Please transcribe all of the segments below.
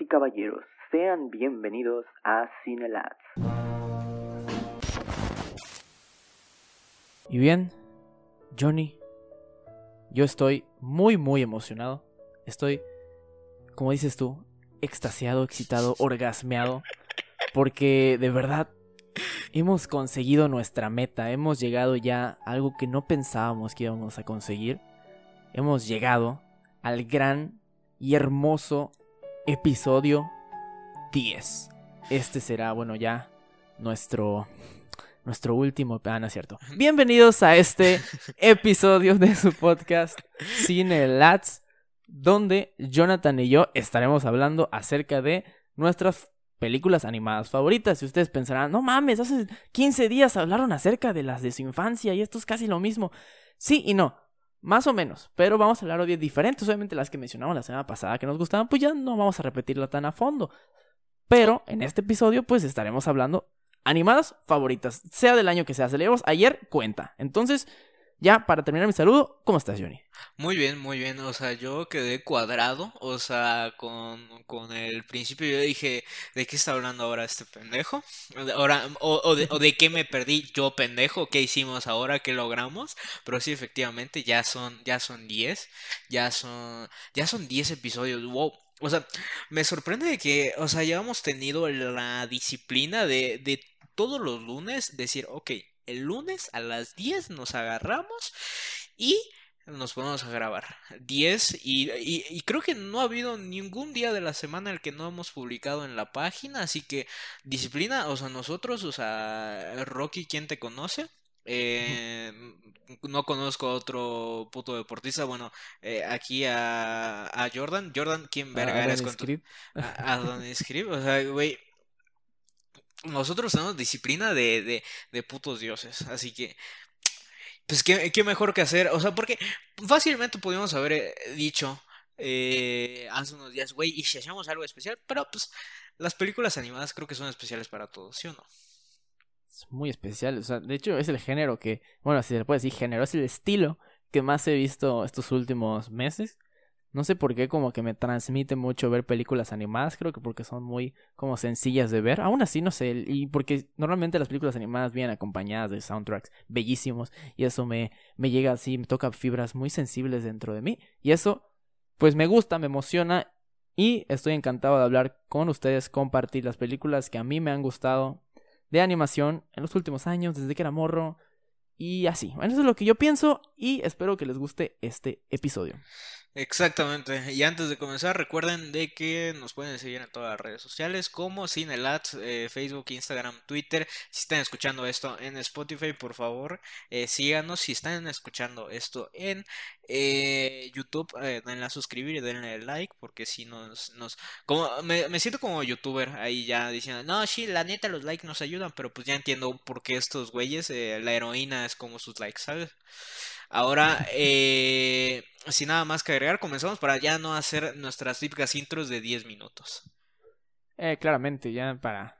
Y caballeros, sean bienvenidos a Cinelats. Y bien, Johnny, yo estoy muy, muy emocionado. Estoy, como dices tú, extasiado, excitado, orgasmeado. Porque de verdad hemos conseguido nuestra meta. Hemos llegado ya a algo que no pensábamos que íbamos a conseguir. Hemos llegado al gran y hermoso episodio 10. Este será, bueno, ya nuestro nuestro último, ah, no es cierto. Bienvenidos a este episodio de su podcast Cine Lats, donde Jonathan y yo estaremos hablando acerca de nuestras películas animadas favoritas. Y ustedes pensarán, no mames, hace 15 días hablaron acerca de las de su infancia y esto es casi lo mismo. Sí y no. Más o menos, pero vamos a hablar hoy de diferentes. Obviamente las que mencionamos la semana pasada que nos gustaban, pues ya no vamos a repetirla tan a fondo. Pero en este episodio, pues estaremos hablando animadas favoritas, sea del año que sea. Celebramos ayer cuenta. Entonces, ya para terminar mi saludo, ¿cómo estás, Johnny? Muy bien, muy bien. O sea, yo quedé cuadrado. O sea, con, con el principio yo dije, ¿de qué está hablando ahora este pendejo? Ahora, o, de, o, de, qué me perdí yo, pendejo? ¿Qué hicimos ahora? ¿Qué logramos? Pero sí, efectivamente, ya son, ya son 10. Ya son, ya son 10 episodios. Wow. O sea, me sorprende que, o sea, ya hemos tenido la disciplina de, de todos los lunes decir, ok, el lunes a las 10 nos agarramos y nos ponemos a grabar 10 y, y, creo que no ha habido ningún día de la semana el que no hemos publicado en la página, así que disciplina, o sea, nosotros, o sea, Rocky, ¿quién te conoce? Eh, no conozco a otro puto deportista. Bueno, eh, aquí a, a Jordan. Jordan, ¿quién verga eres con tu... A, a Don. O sea, güey, nosotros tenemos disciplina de, de, de putos dioses. Así que, pues, ¿qué, ¿qué, mejor que hacer? O sea, porque fácilmente pudimos haber eh, dicho eh, hace unos días, güey, y si hacemos algo especial, pero pues las películas animadas creo que son especiales para todos, ¿sí o no? Es muy especial, o sea, de hecho es el género que, bueno, si se le puede decir género, es el estilo que más he visto estos últimos meses. No sé por qué como que me transmite mucho ver películas animadas, creo que porque son muy como sencillas de ver. Aún así no sé, y porque normalmente las películas animadas vienen acompañadas de soundtracks bellísimos y eso me me llega así, me toca fibras muy sensibles dentro de mí y eso pues me gusta, me emociona y estoy encantado de hablar con ustedes, compartir las películas que a mí me han gustado de animación en los últimos años, desde que era morro y así. Bueno, eso es lo que yo pienso y espero que les guste este episodio. Exactamente. Y antes de comenzar, recuerden de que nos pueden seguir en todas las redes sociales como Cinelat, eh, Facebook, Instagram, Twitter. Si están escuchando esto en Spotify, por favor, eh, síganos. Si están escuchando esto en eh, YouTube, eh, denle a suscribir y denle like, porque si nos... nos como me, siento como youtuber ahí ya diciendo, no, sí, la neta los likes nos ayudan, pero pues ya entiendo por qué estos güeyes, eh, la heroína es como sus likes, ¿sabes? Ahora, eh, sin nada más que agregar, comenzamos para ya no hacer nuestras típicas intros de 10 minutos. Eh, claramente, ya para,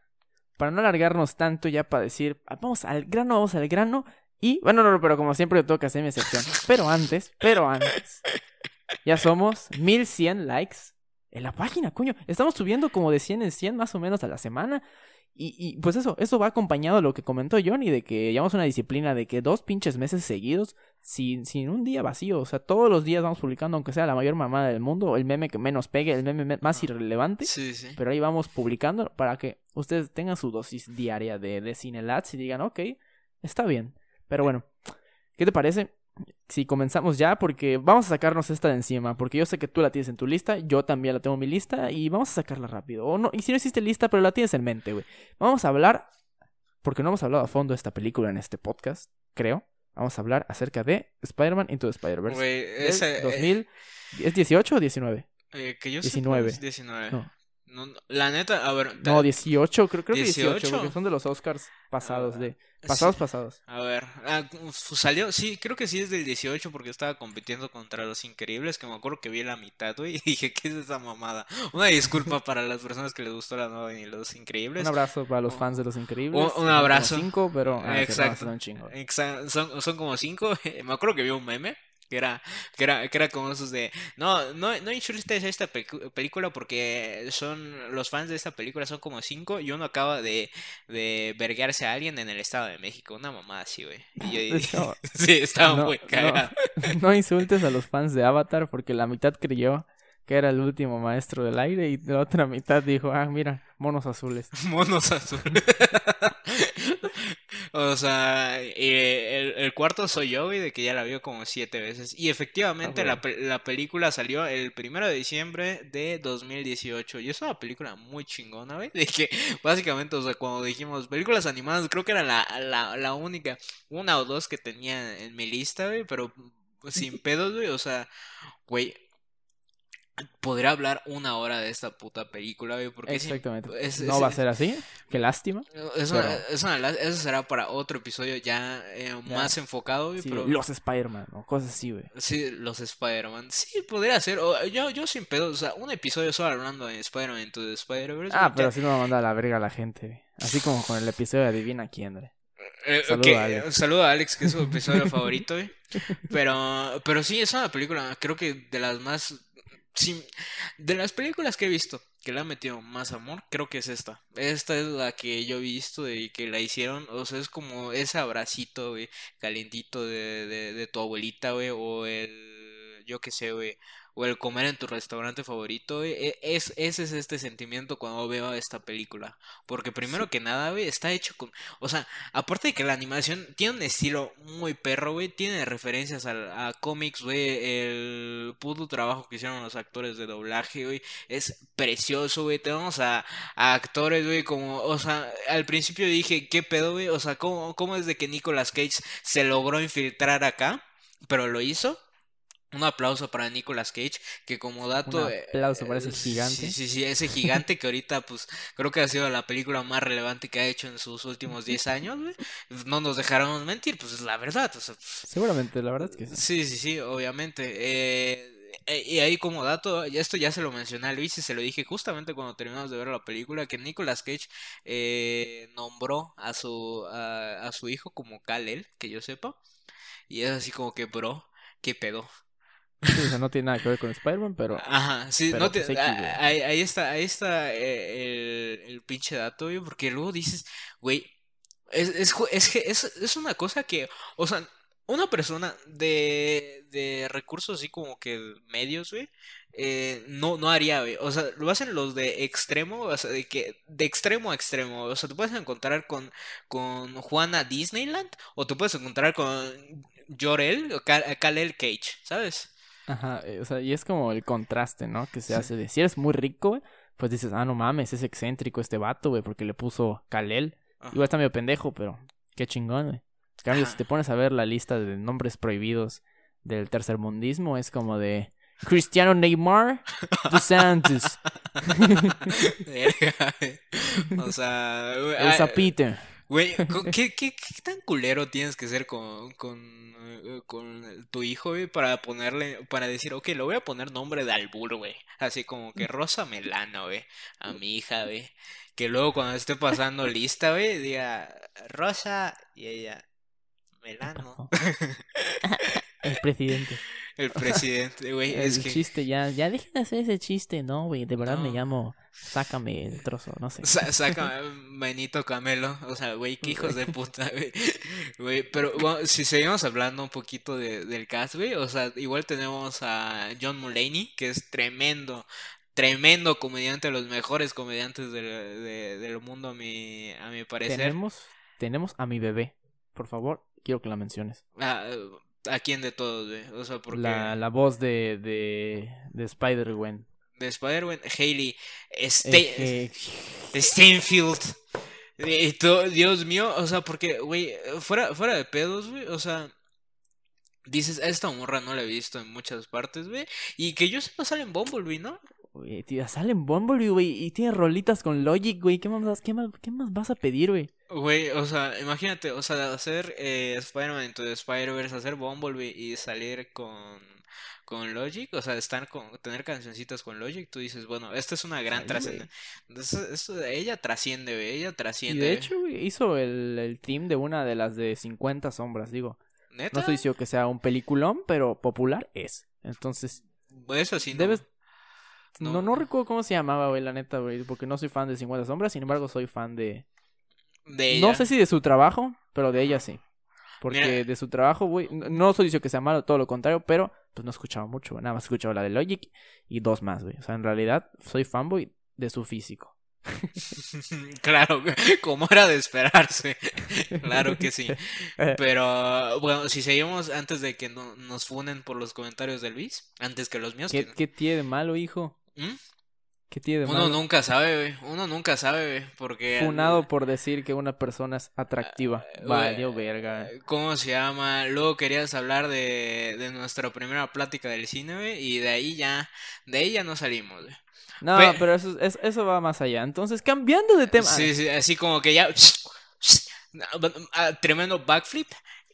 para no alargarnos tanto, ya para decir, vamos al grano, vamos al grano. Y, bueno, no, pero como siempre yo tengo que hacer mi excepción. Pero antes, pero antes, ya somos 1100 likes en la página, coño. Estamos subiendo como de 100 en 100 más o menos a la semana. Y, y, pues eso, eso va acompañado de lo que comentó Johnny, de que llevamos una disciplina de que dos pinches meses seguidos, sin, sin un día vacío, o sea, todos los días vamos publicando, aunque sea la mayor mamada del mundo, el meme que menos pegue, el meme más irrelevante, sí, sí. pero ahí vamos publicando para que ustedes tengan su dosis diaria de, de Cinelats y digan, ok, está bien. Pero bueno, ¿qué te parece? Si comenzamos ya, porque vamos a sacarnos esta de encima, porque yo sé que tú la tienes en tu lista, yo también la tengo en mi lista y vamos a sacarla rápido. O no, y si no existe lista, pero la tienes en mente, güey. Vamos a hablar, porque no hemos hablado a fondo de esta película en este podcast, creo. Vamos a hablar acerca de Spider-Man Into the Spider-Verse. Güey, ese... 2000... ¿Es 18 o 19? Eh, que yo 19. Sé 19. No. No, la neta, a ver. No, 18, creo, creo que 18, porque son de los Oscars pasados, de. Pasados, sí. pasados. A ver, ah, salió, sí, creo que sí es del 18 porque estaba compitiendo contra los increíbles, que me acuerdo que vi la mitad, güey, y dije, ¿qué es esa mamada? Una disculpa para las personas que les gustó la nueva y los increíbles. Un abrazo para los fans de los increíbles. Un, un abrazo. Cinco, pero. Ah, Exacto. No. Exacto. Son, son como cinco. me acuerdo que vi un meme Que era, que era, que era como esos de, no, no, no insultes esta pecu- película porque son, los fans de esta película son como cinco y uno acaba de, de verguearse a alguien en el Estado de México, una mamá así, güey. Y yo De hecho, sí, estaba no, muy no, cagado. no insultes a los fans de Avatar porque la mitad creyó que era el último maestro del aire y la otra mitad dijo, ah, mira, monos azules. Monos azules. O sea, eh, el, el cuarto soy yo, güey, de que ya la vio como siete veces. Y efectivamente Ah, la, bueno. pe- la película salió el primero de diciembre de 2018. Y es una película muy chingona, güey. De que básicamente, o sea, cuando dijimos películas animadas, creo que era la, la, la única, una o dos que tenía en mi lista, güey. Pero sin pedos, güey. O sea, güey. Podría hablar una hora de esta puta película, güey, porque Exactamente. es- no va a ser así. Qué lástima. es una- Pero- es una la- eso será para otro episodio ya, eh, Ya. más enfocado, güey, Sí, pero Los Spider-Man o cosas así, güey. sí, los Spider-Man, sí, podría ser, o- yo, yo sin pedo, o sea, un episodio solo hablando de Spider-Man Into the Spider-Verse, Ah, pero ya- sí no va a mandar a la verga a la gente, güey. Así como con el episodio de Adivina quién, güey. Eh, Saludo que- a Alex. un saludo a Alex, que es su episodio favorito, güey, pero, pero sí, es una película, creo que de las más, sí, de las películas que he visto, que le han metido más amor, creo que es esta. Esta es la que yo he visto y que la hicieron, o sea, es como ese abracito, güey, calientito de, de, de tu abuelita, güey, o el, yo qué sé, güey, o el comer en tu restaurante favorito, güey. e- Es, ese es este sentimiento cuando veo esta película. Porque primero que nada, güey, está hecho con, o sea, aparte de que la animación tiene un estilo muy perro, güey, tiene referencias al- a, cómics, güey, el puto trabajo que hicieron los actores de doblaje, güey, es precioso, güey, tenemos a, a actores, güey, como, o sea, al principio dije, ¿qué pedo, güey? O sea, ¿cómo, cómo es de que Nicolas Cage se logró infiltrar acá? Pero lo hizo. Un aplauso para Nicolas Cage, que como dato... Un eh, aplauso para ese eh, gigante. Sí, sí, sí, ese gigante que ahorita, pues, creo que ha sido la película más relevante que ha hecho en sus últimos 10 años. No nos dejaron mentir, pues es la verdad, o sea, pues, Seguramente, la verdad es que sí. Sí, sí, sí, obviamente. Eh, eh, y ahí como dato, esto ya se lo mencioné a Luis y se lo dije justamente cuando terminamos de ver la película, que Nicolas Cage eh, nombró a su, a, a su hijo como Kal-El, que yo sepa. Y es así como que, bro, ¿qué pedo? Sí, o sea, no tiene nada que ver con Spider-Man, pero Ajá, sí, pero no te, pues a- ahí, ahí está, ahí está eh, el, el pinche dato, güey, porque luego dices, güey, es, es, es que es, es una cosa que, o sea, una persona de, de recursos así como que medios, güey, eh, no, no haría, güey, o sea, lo hacen los de extremo, o sea, de que, de extremo a extremo, o sea, te puedes encontrar con, con Juana Disneyland, o te puedes encontrar con Jorel o Kal- Kal-El Cage, ¿sabes? Ajá, eh, o sea, y es como el contraste, ¿no? Que se hace de si eres muy rico, güey, pues dices, ah, no mames, es excéntrico este vato, güey, porque le puso Kalel. Ajá. Igual está medio pendejo, pero qué chingón, güey. En cambio, si te pones a ver la lista de nombres prohibidos del tercermundismo, es como de Cristiano Neymar dos Santos. O sea, el ah. Güey, ¿qué, qué, qué tan culero tienes que ser con, con, eh, con tu hijo, güey, para ponerle, para decir, ok, le voy a poner nombre de albur, güey. Así como que Rosa Melano, güey, a mi hija, güey. Que luego cuando esté pasando lista, güey, diga Rosa y ella, Melano. El presidente. El presidente, güey, es El que... chiste ya, ya dejen de hacer ese chiste, no, güey, de verdad me llamo, sácame el trozo, no sé. Sa- saca Benito Camelo, o sea, güey, qué hijos de puta, güey. Güey, pero bueno, si seguimos hablando un poquito de, del cast, güey, o sea, igual tenemos a John Mulaney, que es tremendo, tremendo comediante, de los mejores comediantes del, de- del mundo, a mi, a mi parecer. Tenemos, tenemos a mi bebé, por favor, quiero que la menciones. Ah, ¿A quién de todos, güey? O sea, porque La, la voz de, de, de Spider-Gwen. de Spider-Man, Hailey Eh, Ste- eh, Steinfeld. Y to- Dios mío, o sea, porque, güey, fuera, fuera de pedos, güey, o sea, dices, esta morra no la he visto en muchas partes, güey, y que yo sepa sale en Bumblebee, ¿no? Güey, tía, sale en Bumblebee, güey, y tiene rolitas con Logic, güey. ¿Qué más, qué, más, ¿Qué más vas a pedir, güey? Güey, o sea, imagínate, o sea, hacer eh, Spider-Man into the Spider-Verse, hacer Bumblebee y salir con, con Logic, o sea, estar con, tener cancioncitas con Logic, tú dices, bueno, esta es una gran trascendencia. Ella trasciende, güey, ella Y trasciende. de güey. hecho, güey, hizo el, el team de una de las de 50 sombras, digo. ¿Neta? No estoy diciendo que sea un peliculón, pero popular es. Entonces, Eso sí. No. No, no, recuerdo cómo se llamaba, güey, la neta, güey, porque no soy fan de 50 sombras, sin embargo soy fan de... De No sé si de su trabajo, pero de ella sí. Porque Mira. de su trabajo, güey, no estoy diciendo que sea malo, todo lo contrario, pero pues no escuchaba mucho. Nada más escuchaba la de Logic y dos más, güey. O sea, en realidad soy fanboy de su físico. claro, como era de esperarse. claro que sí. Pero bueno, si seguimos antes de que no- nos funen por los comentarios de Luis, antes que los míos. ¿Qué, que- qué tiene de malo, hijo? ¿Mm? ¿Qué tiene de Uno malo? nunca sabe, güey. Uno nunca sabe, güey. Porque. Funado por decir que una persona es atractiva. Ah, Valió verga. ¿Cómo se llama? Luego querías hablar de, de nuestra primera plática del cine, güey. Y de ahí ya. De ahí ya no salimos, güey. No, Pe- pero eso, es- eso va más allá. Entonces, cambiando de tema. Sí, sí, así como que ya. ah, Tremendo backflip.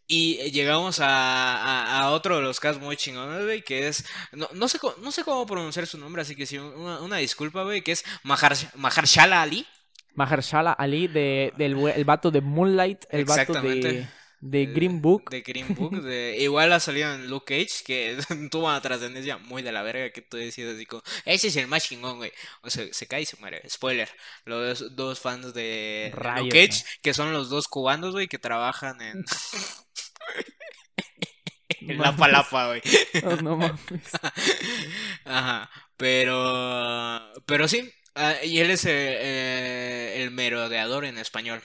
Y llegamos a, a, a otro de los casos muy chingones, güey, que es... No, no, sé, cómo, no sé cómo pronunciar su nombre, así que sí, una, una disculpa, güey, que es Mahar, Mahershala Ali. Mahershala Ali, de, del el vato de Moonlight, el vato de, Exactamente. De Green Book. De Green Book. de- igual ha salido en Luke Cage, que tuvo una trascendencia muy de la verga, que tú decías así como... Ese es el más chingón, güey. O sea, se cae y se muere. Spoiler. Los dos fans de Rayos, Luke Cage, que son los dos cubanos, güey, que trabajan en... en la palapa, güey. Oh, no mames. Ajá, pero, pero sí, ah, y él es el, eh, el merodeador en español,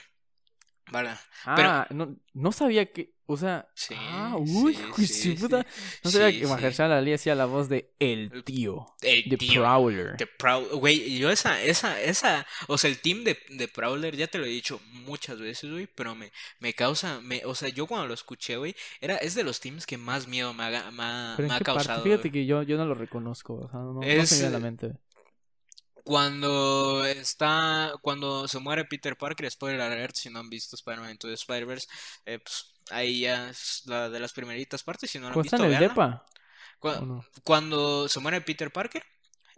¿vale? Pero- Ah, no, no sabía que. O sea. Sí, ah, uy, sí, sí, puta. No sabía que. Mahershala Ali hacía la voz de El Tío. El De tío, Prowler. de Prow- güey, yo esa, esa, esa, o sea, el team de, de Prowler, ya te lo he dicho muchas veces, güey, pero me, me causa, me, o sea, yo cuando lo escuché, güey, era, es de los teams que más miedo me, ha, Pero me ha parte? causado, Fíjate que yo, yo no lo reconozco. O sea, no, no Es, se me viene a la mente. Cuando está, cuando se muere Peter Parker, spoiler alert, si no han visto Spider-Man Into the Spider-Verse, eh, pues ahí ya es la de las primeritas partes, si no lo han ¿Cuándo está visto, en el depa? Cu- ¿O no? Cuando se muere Peter Parker,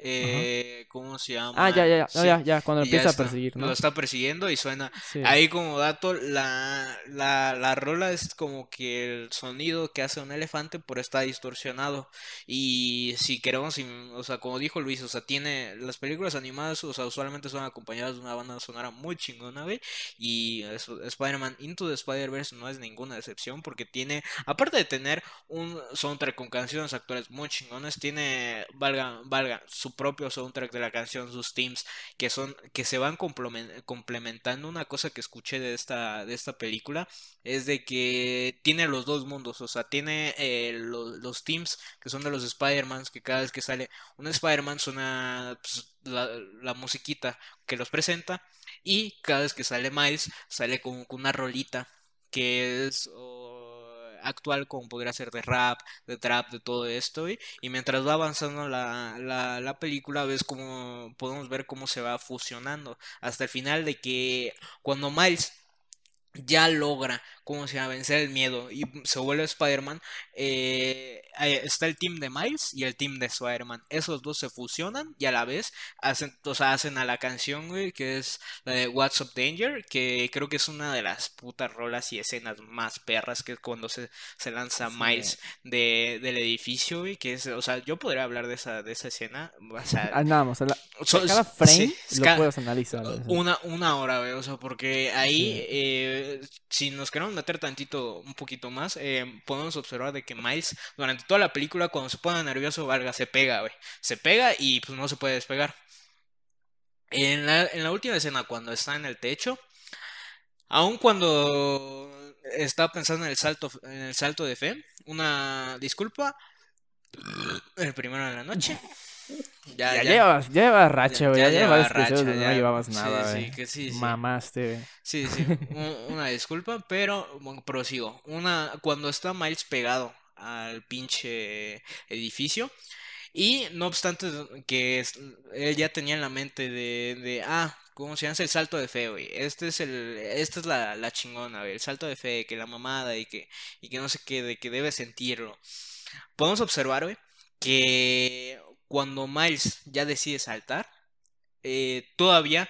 eh, ¿cómo se llama? Ah, ya, ya, ya. Cuando y ya empieza a está, perseguir, ¿no? Lo está persiguiendo y suena. Sí. Ahí como dato, la, la, la rola es como que el sonido que hace un elefante, pero está distorsionado. Y si queremos, o sea, como dijo Luis, o sea, tiene las películas animadas, o sea, usualmente son acompañadas de una banda sonora muy chingona. Y Spider-Man Into the Spider-Verse no es ninguna excepción porque tiene, aparte de tener un soundtrack con canciones actuales muy chingones, tiene, valga, valga, su propio soundtrack de la canción, sus themes, que son, que se van complemen- complementando. Una cosa que escuché de esta, de esta película es de que tiene los dos mundos, o sea, tiene eh, lo- los themes que son de los Spider-Mans, que cada vez que sale un Spider-Man suena pues, la, la musiquita que los presenta, y cada vez que sale Miles, sale con, una rolita que es actual, como podría ser de rap, de trap, de todo esto, y, y mientras va avanzando la, la, la película, ves cómo podemos ver cómo se va fusionando hasta el final de que cuando Miles ya logra, como se llama, vencer el miedo y se vuelve Spider-Man, eh, está el team de Miles y el team de Spider-Man. Esos dos se fusionan y a la vez hacen, o sea, hacen a la canción, güey, que es la de What's Up Danger, que creo que es una de las putas rolas y escenas más perras, que es cuando se, se lanza Sí. Miles de, del edificio, güey, que es, o sea, yo podría hablar de esa, de esa escena, o sea, la- so- cada frame lo puedes analizar. una, una hora, güey, o sea, porque ahí, Sí. eh, si nos queremos meter tantito, un poquito más, eh, podemos observar de que Miles, durante toda la película, cuando se pone nervioso, valga, se pega, güey. Se pega y pues no se puede despegar. En la, en la última escena, cuando está en el techo, aun cuando está pensando en el salto, en el salto de fe, una disculpa, el primero de la noche. Ya, Ya, ya. llevas, ya llevas racha, güey. Ya, ya llevas lleva racha, no llevabas Sí, nada, sí, que sí, sí. Mamaste, güey. Sí, sí, un- una disculpa, pero bueno, prosigo. Una, cuando está Miles pegado al pinche edificio, y no obstante que es- él ya tenía en la mente de, de ah, ¿cómo se llama? El salto de fe, güey. Este es el, esta es la, la chingona, güey. El salto de fe, que la mamada y que, y que no sé qué, de que debe sentirlo. Podemos observar, güey, que cuando Miles ya decide saltar, eh, todavía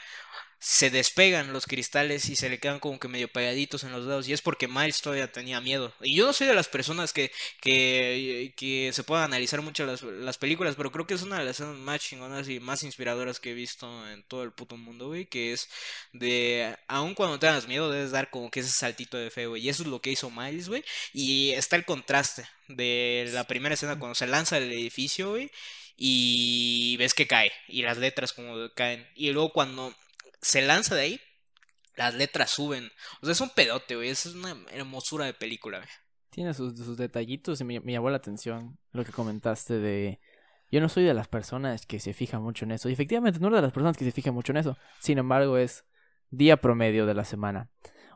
se despegan los cristales y se le quedan como que medio pegaditos en los dedos. Y es porque Miles todavía tenía miedo. Y yo no soy de las personas que, que, se puedan analizar mucho las, las películas, pero creo que es una de las escenas más chingonas y más inspiradoras que he visto en todo el puto mundo, güey. Que es de, aun cuando tengas miedo, debes dar como que ese saltito de fe, güey. Y eso es lo que hizo Miles, güey. Y está el contraste de la primera escena cuando se lanza del edificio, güey. Y ves que cae. Y las letras como caen. Y luego cuando se lanza de ahí, las letras suben. O sea, es un pedote, güey. Es una hermosura de película, güey. Tiene sus, detallitos y me, me, llamó la atención lo que comentaste de... Yo no soy de las personas que se fijan mucho en eso. Y efectivamente no soy de las personas que se fijan mucho en eso. Sin embargo, es día promedio de la semana.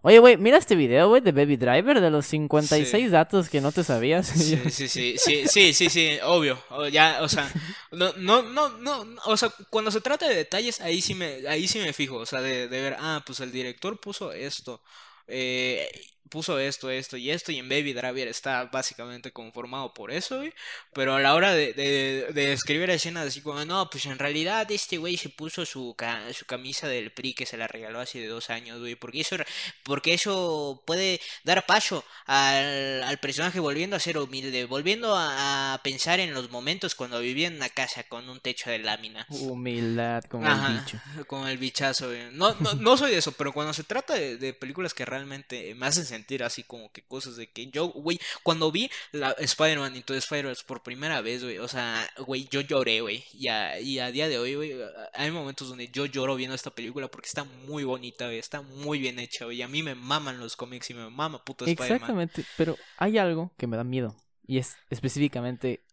Oye, güey, mira este video, güey, de Baby Driver, de los 56 sí. datos que no te sabías. Sí, sí, sí, sí, sí, sí, sí, obvio. Ya, o sea, no, no, no, no, o sea, cuando se trata de detalles, ahí sí me, ahí sí me fijo, o sea, de, de ver, ah, pues el director puso esto, eh, puso esto, esto y esto, y en Baby Driver está básicamente conformado por eso, güey. Pero a la hora de, de, de escribir escenas así como, no, pues en realidad este güey se puso su, ca su camisa del PRI que se la regaló hace de dos años, güey, porque eso, porque eso puede dar paso al, al personaje volviendo a ser humilde, volviendo a, a, pensar en los momentos cuando vivía en una casa con un techo de lámina. Humildad, como Ajá, el bicho. Con el bichazo, güey. No, no, no soy de eso, pero cuando se trata de, de películas que realmente me hacen sentir así como que cosas de que yo, güey, cuando vi la Spider-Man todo Spider-Man por primera vez, güey, o sea, güey, yo lloré, güey, y a, y a día de hoy, güey, hay momentos donde yo lloro viendo esta película porque está muy bonita, güey, está muy bien hecha, güey, a mí me maman los cómics y me mama puto Spider-Man. Exactamente, pero hay algo que me da miedo, y es específicamente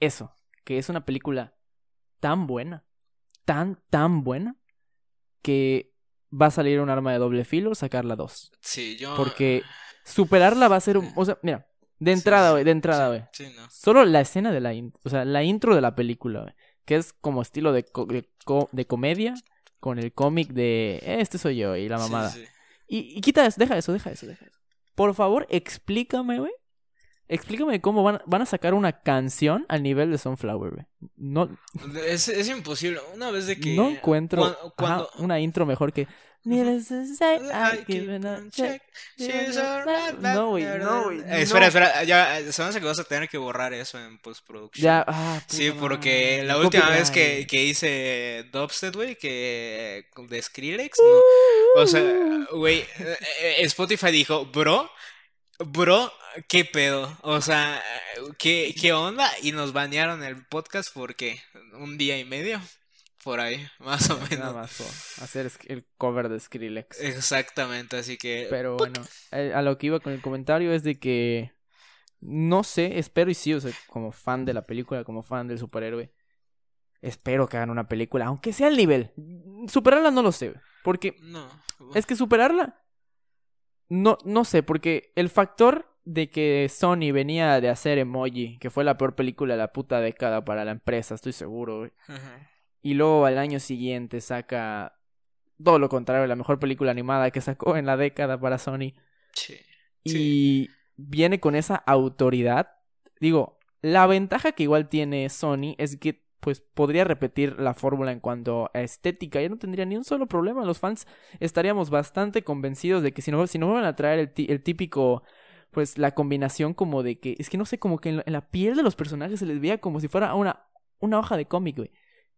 eso, que es una película tan buena, tan, tan buena, que va a salir un arma de doble filo, sacarla dos. Sí, yo. Porque superarla va a ser un. O sea, mira, de entrada, güey, sí, de entrada, güey. Sí, sí, no. Solo la escena de la. In... O sea, la intro de la película, güey. Que es como estilo de, co de, co de comedia con el cómic de. Este soy yo y la mamada. Y, y, quita eso, deja eso, deja eso, deja eso. Por favor, explícame, güey. Explícame cómo van, van a sacar una canción al nivel de Sunflower, güey. No, es, es imposible. Una vez de que. No encuentro cuando, cuando... Ajá, una intro mejor que. No, güey, no, güey. Eh, espera, espera. Ya, se me hace que vas a tener que borrar eso en postproducción. Ya, ah, Sí, porque la última vez que, que hice Dubstep, güey, que. de Skrillex, no. O sea, güey, Spotify dijo, bro. Bro, qué pedo, o sea, ¿qué, qué onda? Y nos banearon el podcast porque un día y medio, por ahí, más o menos. Nada más por hacer el cover de Skrillex. Exactamente, así que... Pero bueno, eh, a lo que iba con el comentario es de que, no sé, espero y sí, o sea, como fan de la película, como fan del superhéroe, espero que hagan una película, aunque sea el nivel. Superarla no lo sé, porque... No. Es que superarla... No, no sé, porque el factor de que Sony venía de hacer Emoji, que fue la peor película de la puta década para la empresa, estoy seguro. Uh -huh. Y luego al año siguiente saca todo lo contrario, la mejor película animada que sacó en la década para Sony. Sí. Y viene con esa autoridad. Digo, la ventaja que igual tiene Sony es que pues podría repetir la fórmula en cuanto a estética. Ya no tendría ni un solo problema. Los fans estaríamos bastante convencidos de que si no, si no van a traer el, el típico pues la combinación como de que, es que no sé, como que en la, piel de los personajes se les veía como si fuera una, una hoja de cómic, güey.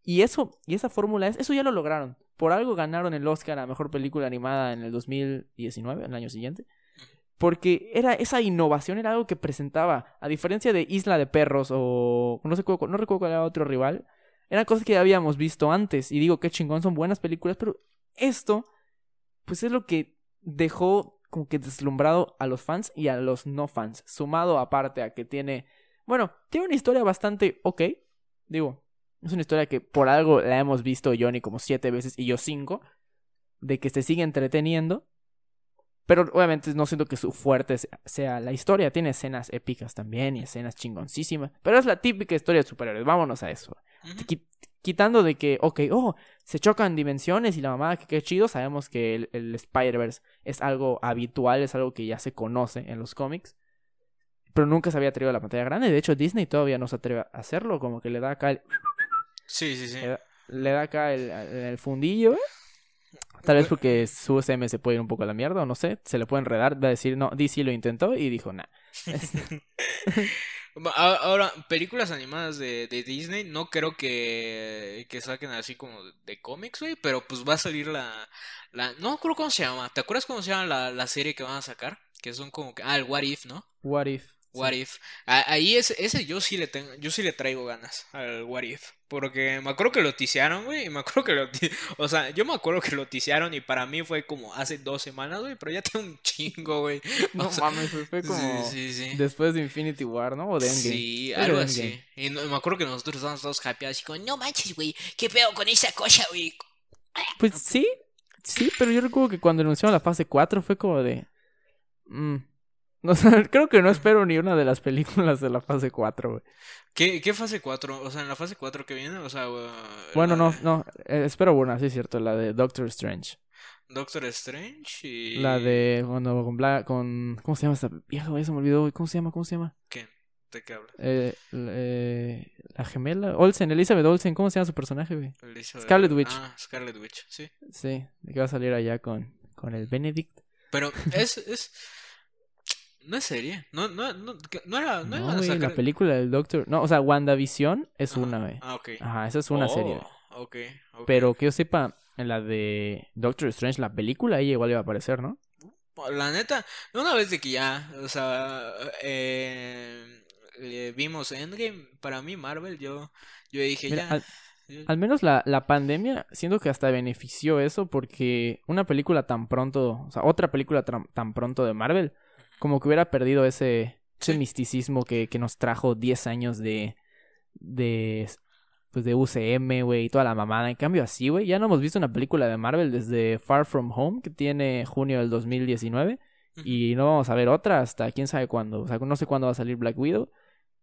Y eso, y esa fórmula es, eso ya lo lograron. Por algo ganaron el Oscar a Mejor Película Animada en el 2019, el año siguiente. Porque era, esa innovación era algo que presentaba, a diferencia de Isla de Perros o no, sé, no recuerdo cuál era otro rival, eran cosas que ya habíamos visto antes. Y digo, qué chingón, son buenas películas, pero esto, pues es lo que dejó como que deslumbrado a los fans y a los no fans. Sumado aparte a que tiene, bueno, tiene una historia bastante ok. Digo, es una historia que por algo la hemos visto Johnny como siete veces y yo cinco. De que se sigue entreteniendo. Pero obviamente no siento que su fuerte sea la historia. Tiene escenas épicas también y escenas chingoncísimas. Pero es la típica historia de superhéroes. Vámonos a eso. Uh -huh. Quitando de que, ok, oh, se chocan dimensiones y la mamá, que qué chido. Sabemos que el, el Spider-Verse es algo habitual, es algo que ya se conoce en los cómics. Pero nunca se había traído a la pantalla grande. De hecho, Disney todavía no se atreve a hacerlo. Como que le da acá el. Sí, sí, sí. Le da, le da acá el, el, el fundillo, ¿eh? Tal vez porque su UCM se puede ir un poco a la mierda, o no sé, se le puede enredar, va a decir, no, DC lo intentó y dijo, nah. A- Ahora, películas animadas de, de Disney, no creo que, que saquen así como de, de cómics, güey, pero pues va a salir la, la... No acuerdo cómo se llama. ¿Te acuerdas cómo se llama la, la serie que van a sacar? Que son como que... Ah, el What If, ¿no? What if? What If. A- Ahí ese, ese yo sí le tengo, yo sí le traigo ganas al What If. Porque me acuerdo que lo ticiaron, güey. Y me acuerdo que lo O sea, yo me acuerdo que lo ticiaron y para mí fue como hace dos semanas, güey. Pero ya tengo un chingo, güey. No O sea, mames, fue- como Sí, sí, sí. después de Infinity War, ¿no? O de Endgame. Sí, algo Endgame. así. Y no- me acuerdo que nosotros estábamos todos hypeados así como, no manches, güey, ¿qué pedo con esa cosa, güey? Pues sí, sí, pero yo recuerdo que cuando anunciaron la fase 4 fue como de... mm, O sea, creo que no espero ni una de las películas de la fase 4, güey. ¿Qué, qué fase 4? O sea, en la fase 4 que viene, o sea, uh, Bueno, no, de no, eh, espero una, sí es cierto, la de Doctor Strange. Doctor Strange y... La de, cuando con, Bla- con, ¿cómo se llama esta vieja? güey? Se me olvidó, güey. ¿cómo se llama? ¿Cómo se llama? ¿Qué? ¿De qué hablas? Eh, eh, la gemela, Olsen, Elizabeth Olsen, ¿cómo se llama su personaje, güey? Elizabeth- Scarlet Witch. Ah, Scarlet Witch, sí. Sí, que va a salir allá con, con el Benedict. Pero es, es... No es serie. No, no, no, no era... No, No, la película del Doctor. No, o sea, WandaVision es Ajá. una, güey. Ah, ok. Ajá, esa es una Oh, serie. ok. Pero que yo sepa, en la de Doctor Strange, la película, ella igual iba a aparecer, ¿no? La neta, una vez de que ya, o sea, eh, eh, vimos Endgame, para mí Marvel, yo, yo dije Mira, ya. al, menos la, la pandemia, siento que hasta benefició eso porque una película tan pronto, o sea, otra película tan pronto de Marvel, como que hubiera perdido ese, ese misticismo que, que nos trajo 10 años de, de, pues de UCM, güey, y toda la mamada. En cambio, así, güey, ya no hemos visto una película de Marvel desde Far From Home, que tiene junio del 2019. Ujú. Y no vamos a ver otra hasta quién sabe cuándo. O sea, no sé cuándo va a salir Black Widow.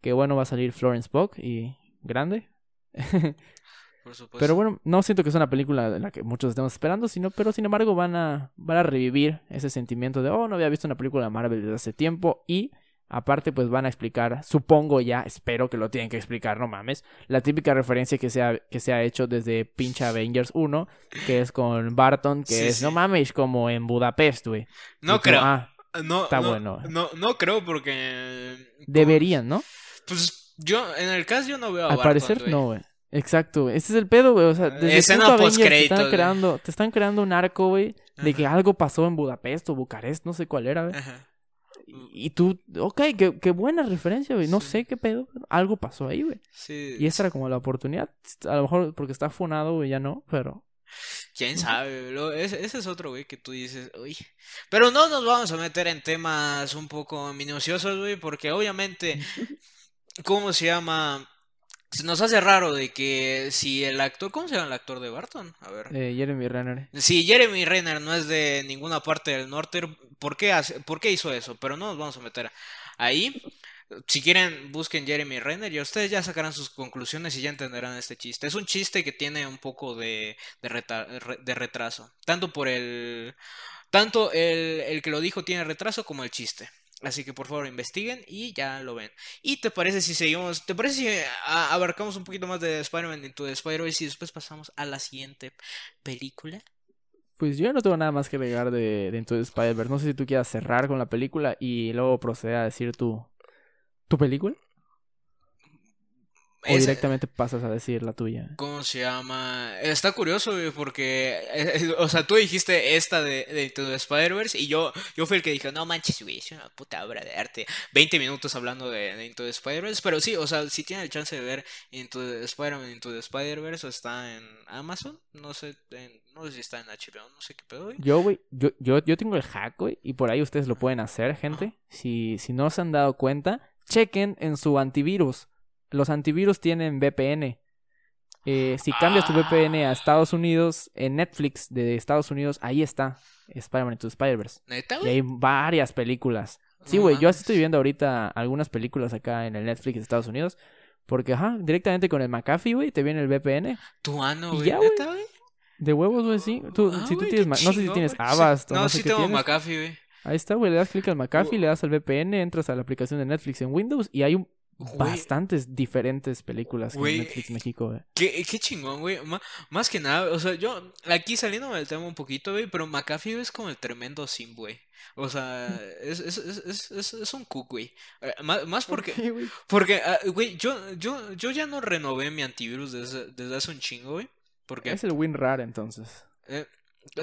Que bueno, va a salir Florence Pugh y grande. Por supuesto. pero bueno, no siento que sea una película de la que muchos estemos esperando, sino, pero sin embargo van a, van a revivir ese sentimiento de, oh, no había visto una película de Marvel desde hace tiempo. Y aparte, pues van a explicar, supongo ya, espero que lo tienen que explicar, no mames, la típica referencia que se ha, que se ha hecho desde pinche Avengers 1, que es con Barton, que Sí, es, sí. no mames, como en Budapest, güey. No creo. ah, no, está no, bueno. No, no creo porque. deberían, ¿no? Pues yo, en el caso, yo no veo a Al Barton, parecer no, güey. Exacto, güey. Ese es el pedo, güey. O sea, desde Escena Avengers te están güey. creando, te están creando un arco, güey, de que algo pasó en Budapest o Bucarest, no sé cuál era, güey. Ajá. Y, y tú, ok, qué, qué buena referencia, güey. No Sí. sé qué pedo, algo pasó ahí, güey. Sí, Y esa era como la oportunidad. A lo mejor porque está funado, güey, ya no, pero. Quién sabe, lo- ese, ese es otro, güey, que tú dices, uy. Pero no nos vamos a meter en temas un poco minuciosos, güey, porque obviamente, ¿cómo se llama? Se nos hace raro de que si el actor, ¿cómo se llama el actor de Barton? A ver. Eh, Jeremy Renner. Si Jeremy Renner no es de ninguna parte del norte, ¿por qué, hace- ¿por qué hizo eso? Pero no nos vamos a meter ahí. Si quieren, busquen Jeremy Renner y ustedes ya sacarán sus conclusiones y ya entenderán este chiste. Es un chiste que tiene un poco de, de, reta- re- de retraso. Tanto por el... Tanto el, el que lo dijo tiene retraso como el chiste. Así que por favor investiguen y ya lo ven. ¿Y te parece si seguimos? ¿Te parece si a- abarcamos un poquito más de Spider-Man Into the Spider-Verse y después pasamos a la siguiente película? Pues yo no tengo nada más que agregar de, de Into Spider-Verse. No sé si tú quieras cerrar con la película y luego proceder a decir tu, tu película. O Es- directamente pasas a decir la tuya. ¿Cómo se llama? Está curioso, güey, porque, eh, o sea, tú dijiste esta de, de Into the Spider-Verse y yo, yo fui el que dije, no manches, güey, es una puta obra de arte. 20 minutos hablando de, de Into the Spider-Verse, pero sí, o sea, si tienen el chance de ver Into the Spider-Man Into the Spider-Verse, está en Amazon, no sé, en- no sé si está en HBO, no sé qué pedo, güey. Yo, güey, yo, yo, yo tengo el hack, güey, y por ahí ustedes lo pueden hacer, gente. Si, si no se han dado cuenta, chequen en su antivirus. Los antivirus tienen VPN. Eh, si cambias tu VPN a Estados Unidos, en Netflix de Estados Unidos, ahí está Spider-Man Into Spider-Verse. ¿Neta, Y güey? hay varias películas. Sí, güey, yo así estoy viendo ahorita algunas películas acá en el Netflix de Estados Unidos. Porque, ajá, directamente con el McAfee, güey, te viene el VPN. Tu ano, Y güey. De huevos, güey, sí. Tú, Ah, si tú tienes, no sé si tienes. Sí. Avast No, sí sé qué tengo tienes. McAfee, güey. Ahí está, güey, le das clic al McAfee, Uh. le das al VPN, entras a la aplicación de Netflix en Windows y hay un Bastantes diferentes películas que en. Netflix México, güey. Qué, qué chingón, güey. Más que nada, o sea, yo aquí saliendo del tema un poquito, güey, pero McAfee es como el tremendo sim, güey. O sea, es, es, es, es, es, es un cook, güey. Eh, Más, más porque, porque, ah, güey, yo, yo, yo ya no renové mi antivirus desde, desde hace un chingo, güey. Porque, Es el WinRAR entonces. eh,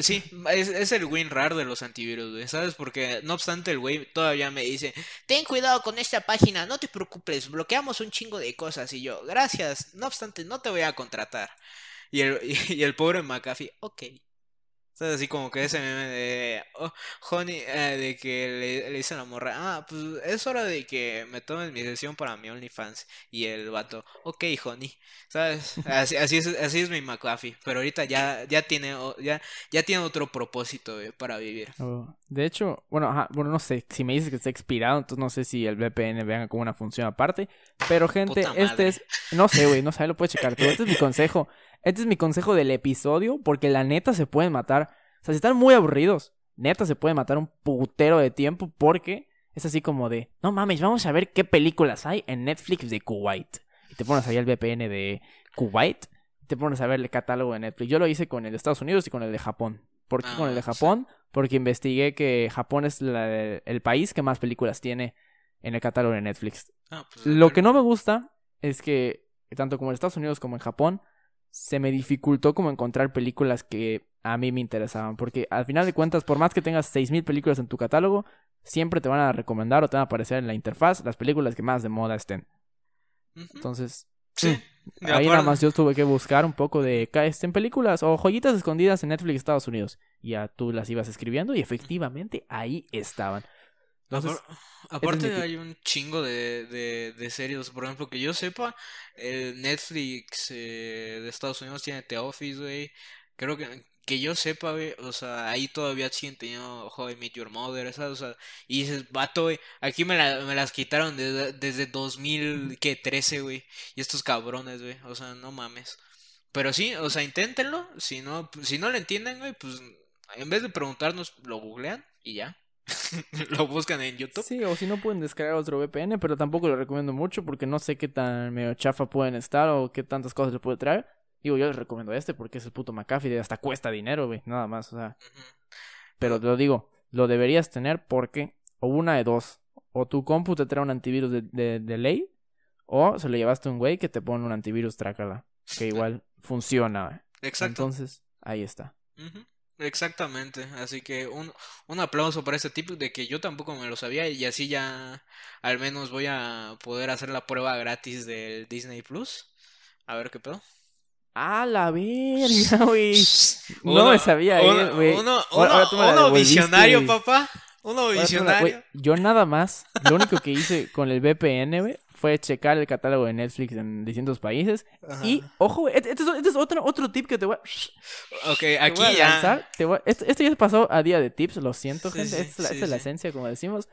sí, es, el WinRAR de los antivirus, güey, ¿sabes? Porque, no obstante, el güey todavía me dice, ten cuidado con esta página, no te preocupes, bloqueamos un chingo de cosas. Y yo, gracias, no obstante, no te voy a contratar. Y el, y el pobre McAfee, ok. Así como que ese meme de, oh, honey, eh, de que le, le dice a la morra, ah, pues es hora de que me tomes mi sesión para mi OnlyFans. Y el vato, ok, honey. ¿Sabes? Así, así es, así es mi McAfee. Pero ahorita ya, ya tiene, ya, ya tiene otro propósito güey, para vivir. Oh, De hecho, bueno, ajá, bueno, no sé, si me dices que está expirado, entonces no sé si el VPN venga como una función aparte. Pero gente, este es, no sé, güey, no sé, lo puedes checar. Pero este es mi consejo. Este es mi consejo del episodio, porque la neta se pueden matar. O sea, si están muy aburridos, neta se pueden matar un putero de tiempo, porque es así como de, no mames, vamos a ver qué películas hay en Netflix de Kuwait. Y te pones ahí el VPN de Kuwait, y te pones a ver el catálogo de Netflix. Yo lo hice con el de Estados Unidos y con el de Japón. ¿Por qué con el de Ah. Japón? Porque investigué que Japón es la- el país que más películas tiene en el catálogo de Netflix. Ah, pues, Lo que no me gusta es que, tanto como en Estados Unidos como en Japón, se me dificultó como encontrar películas que a mí me interesaban. Porque al final de cuentas, por más que tengas 6.000 películas en tu catálogo, siempre te van a recomendar o te van a aparecer en la interfaz las películas que más de moda estén. Entonces, Sí, ahí nada más yo tuve que buscar un poco de ¿qué en películas o joyitas escondidas en Netflix Estados Unidos. Y ya tú las ibas escribiendo y efectivamente ahí estaban. Entonces, aparte hay un chingo de, de, de series, por ejemplo, que yo sepa, el Netflix eh, de Estados Unidos tiene The Office, güey. Creo que, que yo sepa, güey, o sea, ahí todavía siguen teniendo I Met Your Mother, ¿sabes? O sea, y dices, vato, güey, aquí me, la- me las quitaron desde, desde 2013, güey, y estos cabrones, güey, o sea, no mames. Pero sí, o sea, inténtenlo, si no, si no lo entienden, güey, pues en vez de preguntarnos, lo googlean y ya. lo buscan en YouTube. Sí, o si no pueden descargar otro VPN, pero tampoco lo recomiendo mucho porque no sé qué tan medio chafa pueden estar o qué tantas cosas le puede traer. Digo, yo les recomiendo este porque es el puto McAfee, hasta cuesta dinero, güey, nada más, o sea. Pero te lo digo, lo deberías tener porque, o una de dos, o tu compu te trae un antivirus de, de, de ley, o se lo llevaste a un güey que te pone un antivirus, trácala, que igual funciona, güey. Exacto. Entonces, ahí está. Exactamente. Así que un, un aplauso para este tipo de que yo tampoco me lo sabía y así ya al menos voy a poder hacer la prueba gratis del Disney Plus. A ver qué pedo. ¡Ah, la verga, güey! No Uno- me sabía, uno, eh, güey. Uno, uno devolviste, visionario, papá. Uno visionario. yo nada más, lo único que hice con el VPN, güey, fue checar el catálogo de Netflix en distintos países. Ajá. Y, ojo, este, este es, este es otro, otro tip que te voy a, Ok, te aquí voy a ya. lanzar. Te voy a- este, este ya se pasó a día de tips, lo siento, Sí, gente. sí, esta es la, sí, esta es la esencia, como decimos.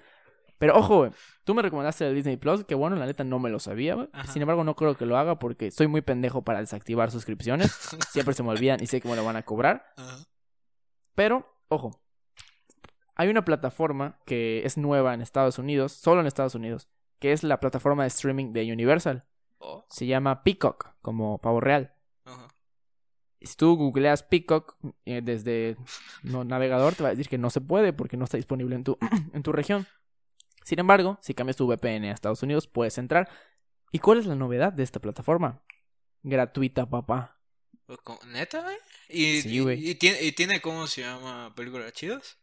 Pero, ojo, güey, tú me recomendaste el Disney Plus, que bueno, la neta no me lo sabía, güey. Sin embargo, no creo que lo haga porque soy muy pendejo para desactivar suscripciones. Siempre se me olvidan y sé que me lo van a cobrar. Ajá. Pero, ojo, hay una plataforma que es nueva en Estados Unidos, solo en Estados Unidos, que es la plataforma de streaming de Universal. Oh, Se llama Peacock, como pavo real. ajá. Si tú googleas Peacock eh, desde no navegador, te va a decir que no se puede porque no está disponible en tu, en tu región. Sin embargo, si cambias tu VPN a Estados Unidos, puedes entrar. ¿Y cuál es la novedad de esta plataforma? Gratuita, papá. ¿Con- ¿Neta, güey? ¿Y, Sí, y- y tiene, y tiene cómo se llama películas chidas?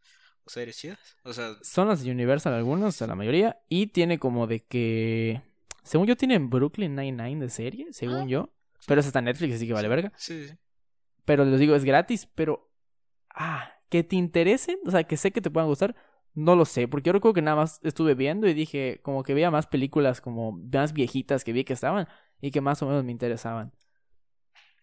¿O series chidas? O sea, Son las de Universal algunas, o sea, la mayoría. Y tiene como de que... Según yo, tienen Brooklyn Nine-Nine de serie, según Ah. yo. Pero eso está en Netflix, así que vale verga. sí, sí. Pero les digo, es gratis, pero... Ah, que te interesen, o sea, que sé que te puedan gustar, no lo sé. Porque yo recuerdo que nada más estuve viendo y dije, como que veía más películas como más viejitas que vi que estaban y que más o menos me interesaban.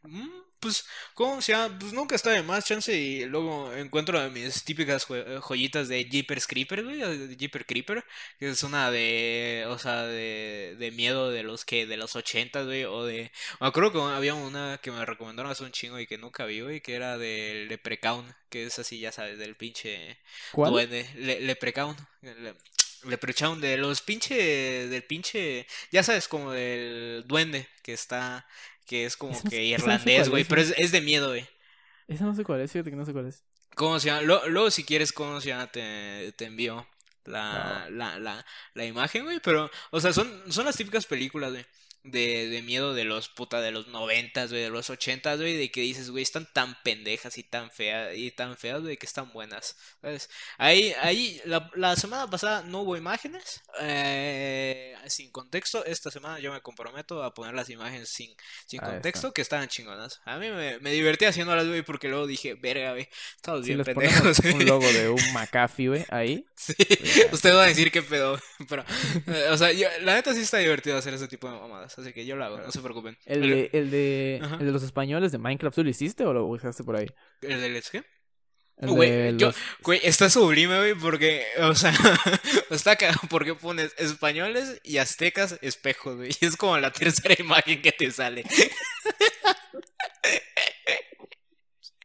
Mm, Pues, ¿cómo se llama? Pues nunca está de más chance y luego encuentro mis típicas jo- joyitas de Jeepers Creeper, güey, de Jeeper Creeper, que es una de, o sea, de, de miedo de los que, de los 80, güey, o de, me acuerdo que había una que me recomendaron hace un chingo y que nunca vi, güey, que era del Leprechaun, que es así, ya sabes, del pinche ¿Cuál? duende, Le- Leprechaun, le- Leprechaun de los pinche, del pinche, ya sabes, como del duende que está, que es como Ese no sé- que ese no sé irlandés, güey, pero es, es de miedo, güey. Esa no sé cuál es, fíjate que no sé cuál es. ¿Cómo se llama? Lo- Luego, si quieres, ¿cómo se llama? Te, te envío la, Ah. la, la, la imagen, güey. Pero, o sea, son, son las típicas películas, güey. De, de miedo de los puta de los noventas, güey, de los ochentas, güey, de que dices, güey, están tan pendejas y tan feas, y tan feas, güey, que están buenas, ¿sabes? Ahí, ahí, la, la semana pasada no hubo imágenes, eh, sin contexto, esta semana yo me comprometo a poner las imágenes sin, sin Ahí está. contexto, que estaban chingonas. A mí me, me divertí haciéndolas, güey, porque luego dije, verga, güey, estamos Si bien les pendejos, ponemos güey". un logo de un McAfee, güey, ahí. Sí, usted va a decir qué pedo, pero, eh, o sea, yo- la neta sí está divertido hacer ese tipo de mamadas, así que yo lo hago, no se preocupen. El de, el de, Ajá. el de los españoles de Minecraft, ¿tú lo hiciste o lo buscaste por ahí? ¿El del qué? Güey, los- Güey, está sublime, güey, porque, o sea, está cagado porque pones españoles y aztecas espejos, güey, y es como la tercera imagen que te sale.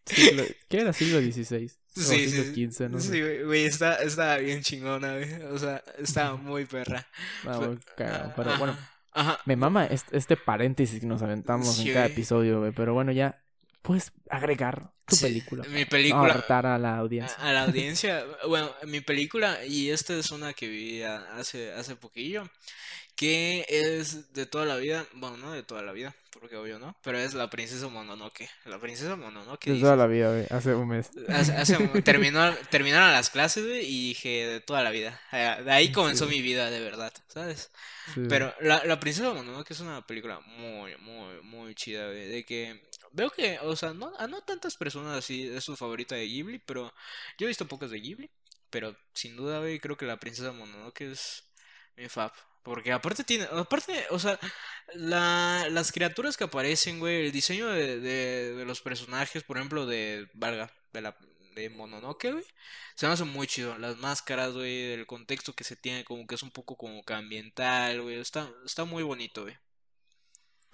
siglo- ¿Qué era siglo XVI? O Sí, siglo sí, XV, no sé. sí, güey, está, está bien chingona, güey, o sea, está muy perra. Ah, güey, cagado, pero bueno, Ajá. me mama este, este paréntesis que nos aventamos Sí, en cada episodio, güey. Pero bueno, ya puedes agregar tu Sí, película. Mi película. a la audiencia. A, a la audiencia, bueno, mi película, y esta es una que vi hace, hace poquillo, que es de toda la vida, bueno, no de toda la vida, porque obvio no, pero es La Princesa Mononoke. La Princesa Mononoke. De toda la vida, güey. Hace un mes. hace- hace- terminó, terminaron las clases, güey, y dije de toda la vida. Eh, De ahí comenzó Sí. mi vida, de verdad, ¿sabes? Sí, Pero la, la Princesa Mononoke es una película muy, muy, muy chida, güey. De que veo que, o sea, no, a no tantas personas así es su favorita de Ghibli, pero yo he visto pocas de Ghibli. Pero sin duda, güey, creo que la Princesa Mononoke es mi fab. Porque aparte tiene, aparte, o sea, la, las criaturas que aparecen, güey, el diseño de, de, los personajes, por ejemplo, de, valga, de la, de Mononoke, güey, se me hace muy chido. Las máscaras, güey, el contexto que se tiene, como que es un poco como que ambiental, güey, está, está muy bonito, güey.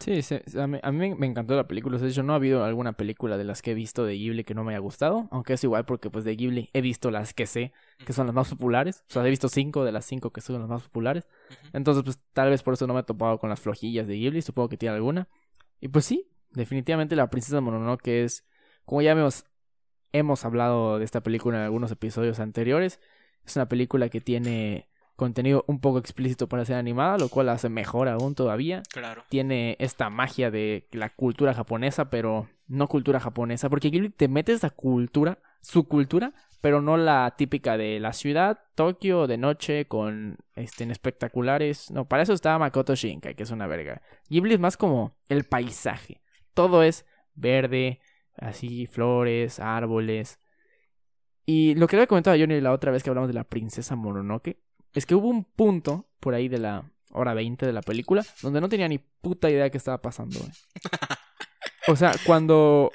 Sí, sí, a, mí, a mí me encantó la película. De hecho, no ha habido alguna película de las que he visto de Ghibli que no me haya gustado. Aunque es igual porque, pues, de Ghibli he visto las que sé que son las más populares. O sea, he visto cinco de las cinco que son las más populares. Entonces, pues, tal vez por eso no me he topado con las flojillas de Ghibli. Supongo que tiene alguna. Y pues sí, definitivamente la princesa Mononoke es, como ya hemos, hemos hablado de esta película en algunos episodios anteriores, es una película que tiene contenido un poco explícito para ser animada, lo cual la hace mejor aún todavía Claro. tiene esta magia de la cultura japonesa, pero no cultura japonesa, porque Ghibli te mete esa cultura, su cultura, pero no la típica de la ciudad, Tokio, de noche, con este, en espectaculares. No, para eso está Makoto Shinkai, que es una verga. Ghibli es más como el paisaje. Todo es verde, así, flores, árboles. Y lo que le había comentado a Johnny la otra vez que hablamos de la princesa Mononoke, es que hubo un punto por ahí de la hora 20 de la película donde no tenía ni puta idea qué estaba pasando, güey. O sea, cuando...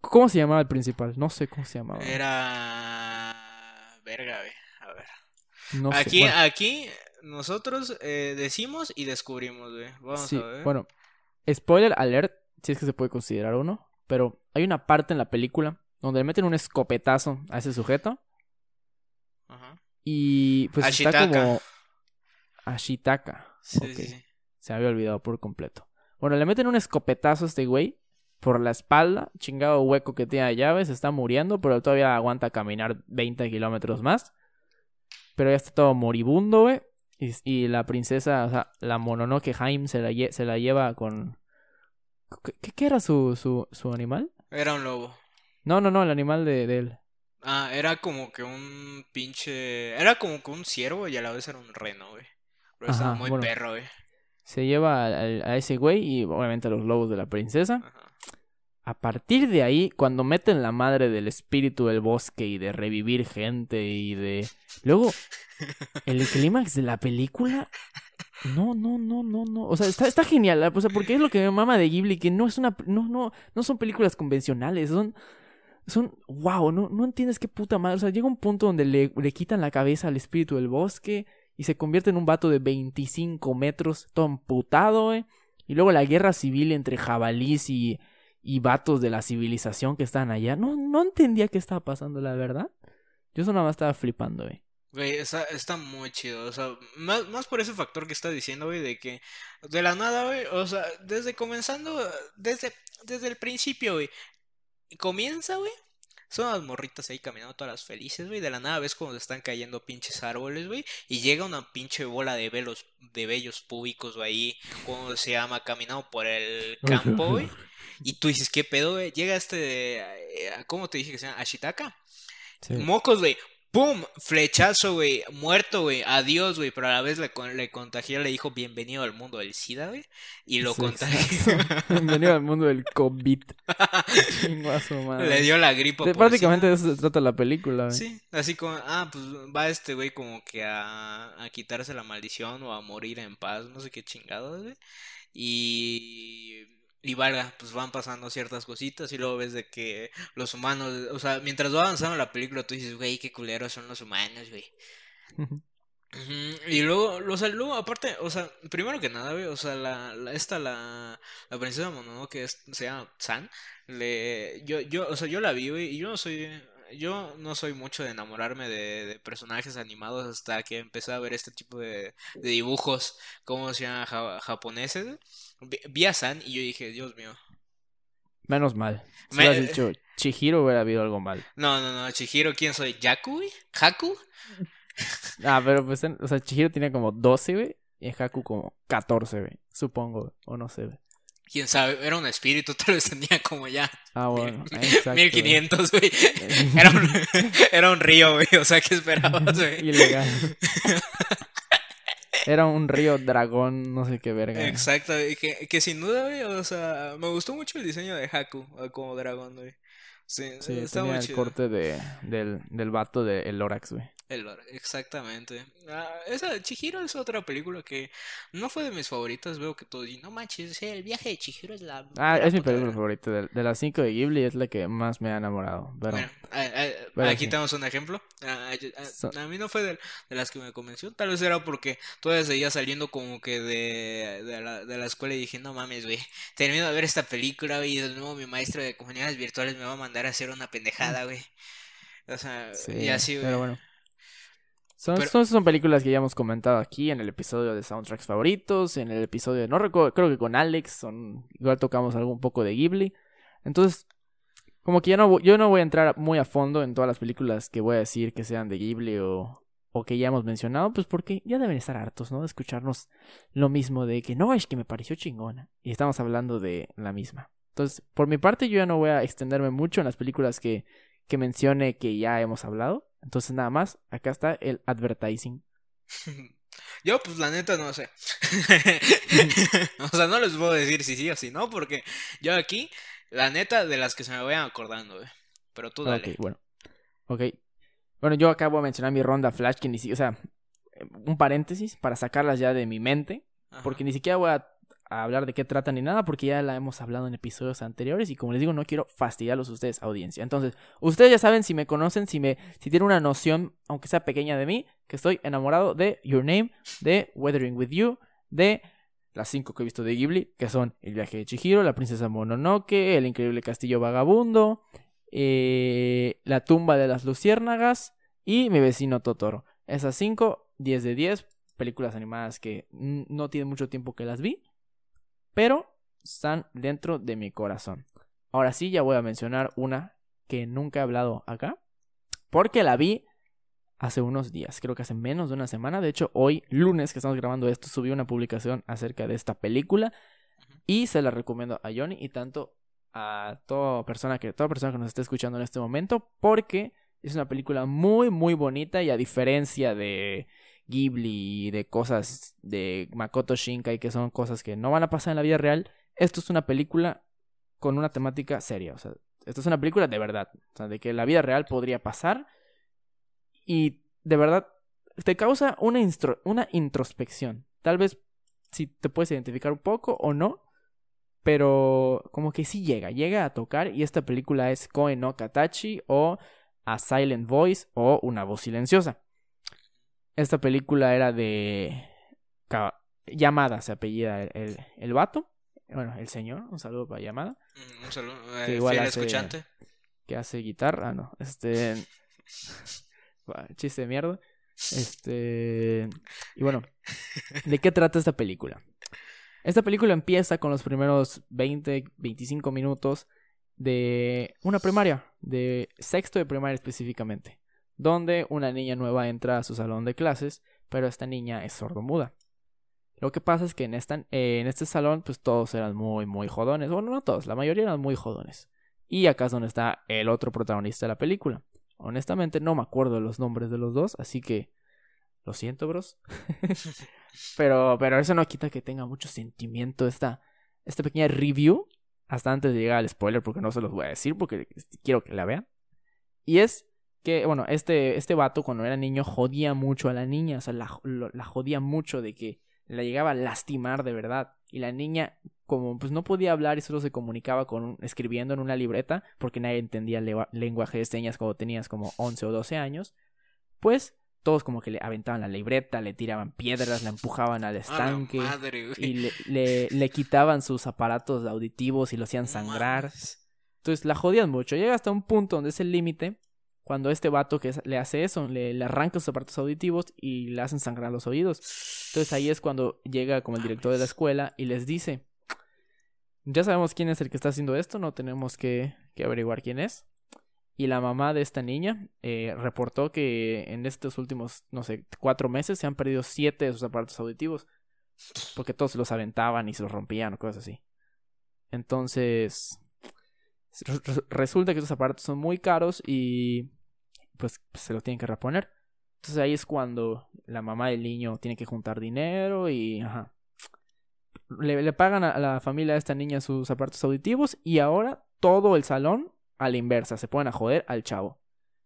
¿Cómo se llamaba el principal? No sé cómo se llamaba. Era... Verga, güey. A ver. No sé. Aquí, Bueno, aquí nosotros eh, decimos y descubrimos, güey. Vamos sí, a ver. bueno, spoiler alert, si es que se puede considerar uno, pero hay una parte en la película donde le meten un escopetazo a ese sujeto. Y pues está Ashitaka. como Ashitaka. Sí, sí. Se había olvidado por completo. Bueno, le meten un escopetazo a este güey por la espalda, chingado hueco que tiene a llave, se está muriendo, pero todavía aguanta caminar 20 kilómetros más. Pero ya está todo moribundo, güey. Y, y la princesa, o sea, la Mononoke Haim se la, se la lleva con... ¿Qué, qué- qué era su, su, su animal? Era un lobo. No, no, no, el animal de, de él. Ah, era como que un pinche... Era como que un ciervo y a la vez era un reno, güey. Pero estaba muy bueno. perro, güey. Se lleva a ese güey y obviamente a los lobos de la princesa. Ajá. A partir de ahí, cuando meten la madre del espíritu del bosque y de revivir gente y de... Luego, el clímax de la película... No, no, no, no, no. O sea, está, está genial. O sea, porque es lo que me mama de Ghibli, que no es una... No, no, no son películas convencionales, son... Son... Wow, no, no entiendes qué puta madre. O sea, llega un punto donde le, le quitan la cabeza al espíritu del bosque y se convierte en un vato de 25 metros, todo amputado, güey. Y luego la guerra civil entre jabalís y, y vatos de la civilización que estaban allá. No, no entendía qué estaba pasando, la verdad. Yo solo nada más estaba flipando, güey. Güey, está, está muy chido, o sea, más, más por ese factor que estás diciendo, güey, de que de la nada, güey, o sea, desde comenzando, desde, desde el principio, güey, comienza, güey, son las morritas ahí caminando todas felices, güey, de la nada ves cuando están cayendo pinches árboles, güey, y llega una pinche bola de velos, de vellos públicos, güey, ahí, como se llama, caminando por el campo, güey, y tú dices, ¿qué pedo, güey? Llega este, eh, ¿cómo te dije que se llama? Ashitaka. Sí. Mocos, güey. ¡Pum! Flechazo, güey. Muerto, güey. Adiós, güey. Pero a la vez le, le contagió, le dijo bienvenido al mundo del SIDA, güey. Y lo Sí, contagió. Bienvenido al mundo del COVID. Su madre. le dio la gripa. De- prácticamente de eso se trata la película, güey. Sí, así como, ah, pues va este güey como que a, a quitarse la maldición o a morir en paz, no sé qué chingados, güey. Y, y valga, pues van pasando ciertas cositas y luego ves de que los humanos, o sea, mientras va avanzando la película tú dices, güey, qué culeros son los humanos, güey. Y luego, o sea, luego aparte, o sea, primero que nada, güey, o sea, la, la esta, la, la princesa Mononoke, que es- se llama San, le, yo, yo, o sea, yo la vi, güey, y yo no soy, yo no soy mucho de enamorarme de, de personajes animados hasta que empecé a ver este tipo de, de dibujos, como se llama, ja- japoneses. Vi, vi a San y yo dije, Dios mío. Menos mal. Si Me- hubieras dicho Chihiro hubiera habido algo mal. No, no, no, Chihiro, ¿quién soy? ¿Yaku, güey? ¿Haku? Ah, pero pues, en- o sea, Chihiro tenía como 12, güey. Y en Haku como 14, güey. Supongo, O no sé, güey. ¿Quién sabe? Era un espíritu, tal vez tenía como ya Ah, bueno. Exacto. 1500, güey. Era un, era un río, güey. O sea, ¿qué esperabas, güey? Ilegal. Era un río dragón, no sé qué verga. Exacto, y que, que sin duda, güey, o sea, me gustó mucho el diseño de Haku eh, como dragón, güey. Sí, Sí, está tenía muy el chido. corte de, del, del vato de el Lorax, güey. El exactamente. Ah, esa Chihiro es otra película que no fue de mis favoritas. Veo que todos dicen, no manches, el viaje de Chihiro es la. Ah, la es mi película verga". favorita. De, de las cinco de Ghibli es la que más me ha enamorado. Pero, Bueno, pero aquí sí. tenemos un ejemplo. So- a mí no fue de, de las que me convenció. Tal vez era porque todavía seguía saliendo como que de, de, la, de la escuela y dije, no mames, güey. Termino de ver esta película y de nuevo mi maestro de comunidades virtuales me va a mandar a hacer una pendejada, güey. O sea, sí, y así, güey. pero bueno. Son, Pero- son, son películas que ya hemos comentado aquí en el episodio de soundtracks favoritos, en el episodio, no recuerdo, creo que con Alex, son, igual tocamos algo un poco de Ghibli. Entonces, como que ya no, yo no voy a entrar muy a fondo en todas las películas que voy a decir que sean de Ghibli o, o que ya hemos mencionado, pues porque ya deben estar hartos, ¿no? De escucharnos lo mismo de que no, es que me pareció chingona. Y estamos hablando de la misma. Entonces, por mi parte, yo ya no voy a extenderme mucho en las películas que, que mencione que ya hemos hablado. Entonces, nada más, acá está el advertising. Yo, pues la neta, no sé. o sea, no les puedo decir si sí o si no, porque yo aquí, la neta, de las que se me vayan acordando, güey. Pero tú dale. Ok, bueno. Ok. Bueno, yo acabo de mencionar mi ronda Flash, que ni siquiera, o sea, un paréntesis para sacarlas ya de mi mente, Ajá. porque ni siquiera voy a, a hablar de qué trata ni nada, porque ya la hemos hablado en episodios anteriores y como les digo, no quiero fastidiarlos a ustedes, audiencia. Entonces, ustedes ya saben, si me conocen, si me, si tienen una noción, aunque sea pequeña de mí, que estoy enamorado de Your Name, de Weathering with You, de las cinco que he visto de Ghibli, que son El viaje de Chihiro, La princesa Mononoke, El increíble castillo vagabundo, eh, La tumba de las luciérnagas y Mi vecino Totoro. Esas cinco, 10 de 10, películas animadas que no tiene mucho tiempo que las vi, pero están dentro de mi corazón. Ahora sí, ya voy a mencionar una que nunca he hablado acá, porque la vi hace unos días, creo que hace menos de una semana. De hecho, hoy, lunes que estamos grabando esto, subí una publicación acerca de esta película y se la recomiendo a Johnny y tanto a toda persona que toda persona que nos esté escuchando en este momento porque es una película muy muy bonita y a diferencia de Ghibli y de cosas de Makoto Shinkai que son cosas que no van a pasar en la vida real, esto es una película con una temática seria, o sea, esto es una película de verdad, o sea, de que la vida real podría pasar y de verdad te causa una, una introspección. Tal vez si te puedes identificar un poco o no, pero como que sí llega, llega a tocar y esta película es Koe no Katachi o A Silent Voice o Una voz silenciosa. Esta película era de Yamada, se apellida el, el, el vato, bueno, el señor, un saludo para Yamada, Mm, Un saludo, Que eh, igual fiel hace- escuchante. que hace guitarra, no, este... Chiste de mierda. Este. Y bueno, ¿de qué trata esta película? Esta película empieza con los primeros 20, 25 minutos de una primaria, de sexto de primaria específicamente, donde una niña nueva entra a su salón de clases, pero esta niña es sordomuda. Lo que pasa es que en, esta, en este salón, pues todos eran muy, muy jodones. Bueno, no todos, la mayoría eran muy jodones. Y acá es donde está el otro protagonista de la película. Honestamente no me acuerdo de los nombres de los dos, así que lo siento, bros. pero, pero eso no quita que tenga mucho sentimiento esta, esta pequeña review. Hasta antes de llegar al spoiler, porque no se los voy a decir, porque quiero que la vean. Y es que, bueno, este, este vato cuando era niño jodía mucho a la niña, o sea, la, la jodía mucho de que la llegaba a lastimar de verdad. Y la niña, como pues no podía hablar y solo se comunicaba con escribiendo en una libreta, porque nadie entendía el lenguaje de señas cuando tenías como 11 o 12 años, pues todos como que le aventaban la libreta, le tiraban piedras, la empujaban al estanque y le, le, quitaban sus aparatos auditivos y lo hacían sangrar. Entonces la jodían mucho. Llega hasta un punto donde es el límite cuando este vato que le hace eso, le, le, arranca sus aparatos auditivos y le hacen sangrar los oídos. Entonces ahí es cuando llega como el director de la escuela y les dice, ya sabemos quién es el que está haciendo esto, no tenemos que, que averiguar quién es. Y la mamá de esta niña eh, reportó que en estos últimos, no sé, cuatro meses se han perdido siete de sus aparatos auditivos. Porque todos los aventaban y se los rompían o cosas así. Entonces, resulta que esos aparatos son muy caros y pues se los tienen que reponer. Entonces ahí es cuando la mamá del niño tiene que juntar dinero y ajá. Le, le pagan a la familia de esta niña sus aparatos auditivos y ahora todo el salón a la inversa, se ponen a joder al chavo.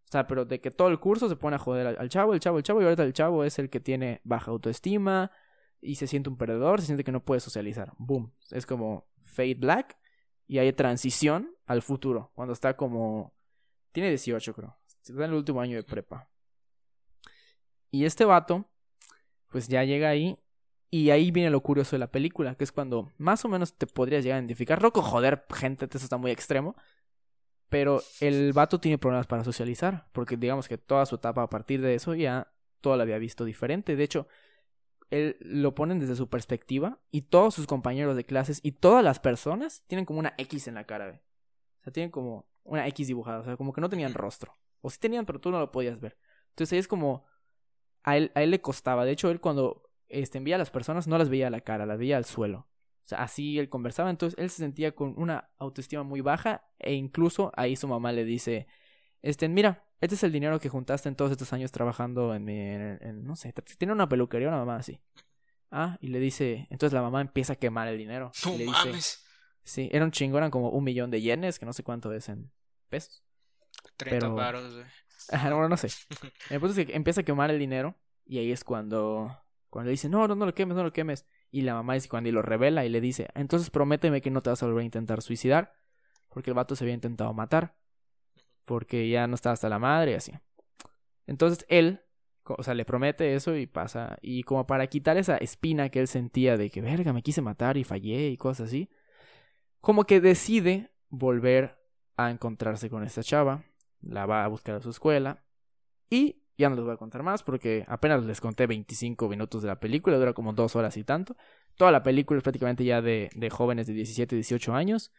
O sea, pero de que todo el curso se pone a joder al, chavo, el chavo, el chavo, y ahorita el chavo es el que tiene baja autoestima y se siente un perdedor, se siente que no puede socializar. Boom. Es como Fade Black y hay transición al futuro, cuando está como... Tiene 18, creo. Está en el último año de prepa. Y este vato, pues ya llega ahí y ahí viene lo curioso de la película, que es cuando más o menos te podrías llegar a identificar. Loco, joder, gente, eso está muy extremo. Pero el vato tiene problemas para socializar, porque digamos que toda su etapa a partir de eso ya todo lo había visto diferente. De hecho, él lo ponen desde su perspectiva y todos sus compañeros de clases y todas las personas tienen como una X en la cara. O sea, tienen como una X dibujada, o sea, como que no tenían rostro. O sí tenían, pero tú no lo podías ver. Entonces es como a él, a él le costaba. De hecho, él cuando este, envía a las personas no las veía a la cara, las veía al suelo. O sea, así él conversaba, entonces él se sentía con una autoestima muy baja e incluso ahí su mamá le dice, este, mira, este es el dinero que juntaste en todos estos años trabajando en, en, no sé, tiene una peluquería, una mamá así. Ah, y le dice, entonces la mamá empieza a quemar el dinero. No le mames. sí, era un chingo, eran como un millón de yenes, que no sé cuánto es en pesos. 30 baros, güey. bueno, no sé. El punto es que empieza a quemar el dinero y ahí es cuando, cuando le dice, no, no, no lo quemes, no lo quemes. Y la mamá dice cuando y lo revela y le dice, entonces prométeme que no te vas a volver a intentar suicidar. Porque el vato se había intentado matar. Porque ya no estaba hasta la madre y así. Entonces él, o sea, le promete eso y pasa. Y como para quitar esa espina que él sentía de que, verga, me quise matar y fallé y cosas así. Como que decide volver a encontrarse con esta chava. La va a buscar a su escuela. Y ya no les voy a contar más porque apenas les conté 25 minutos de la película, dura como dos horas y tanto. Toda la película es prácticamente ya de, de jóvenes de 17, 18 años,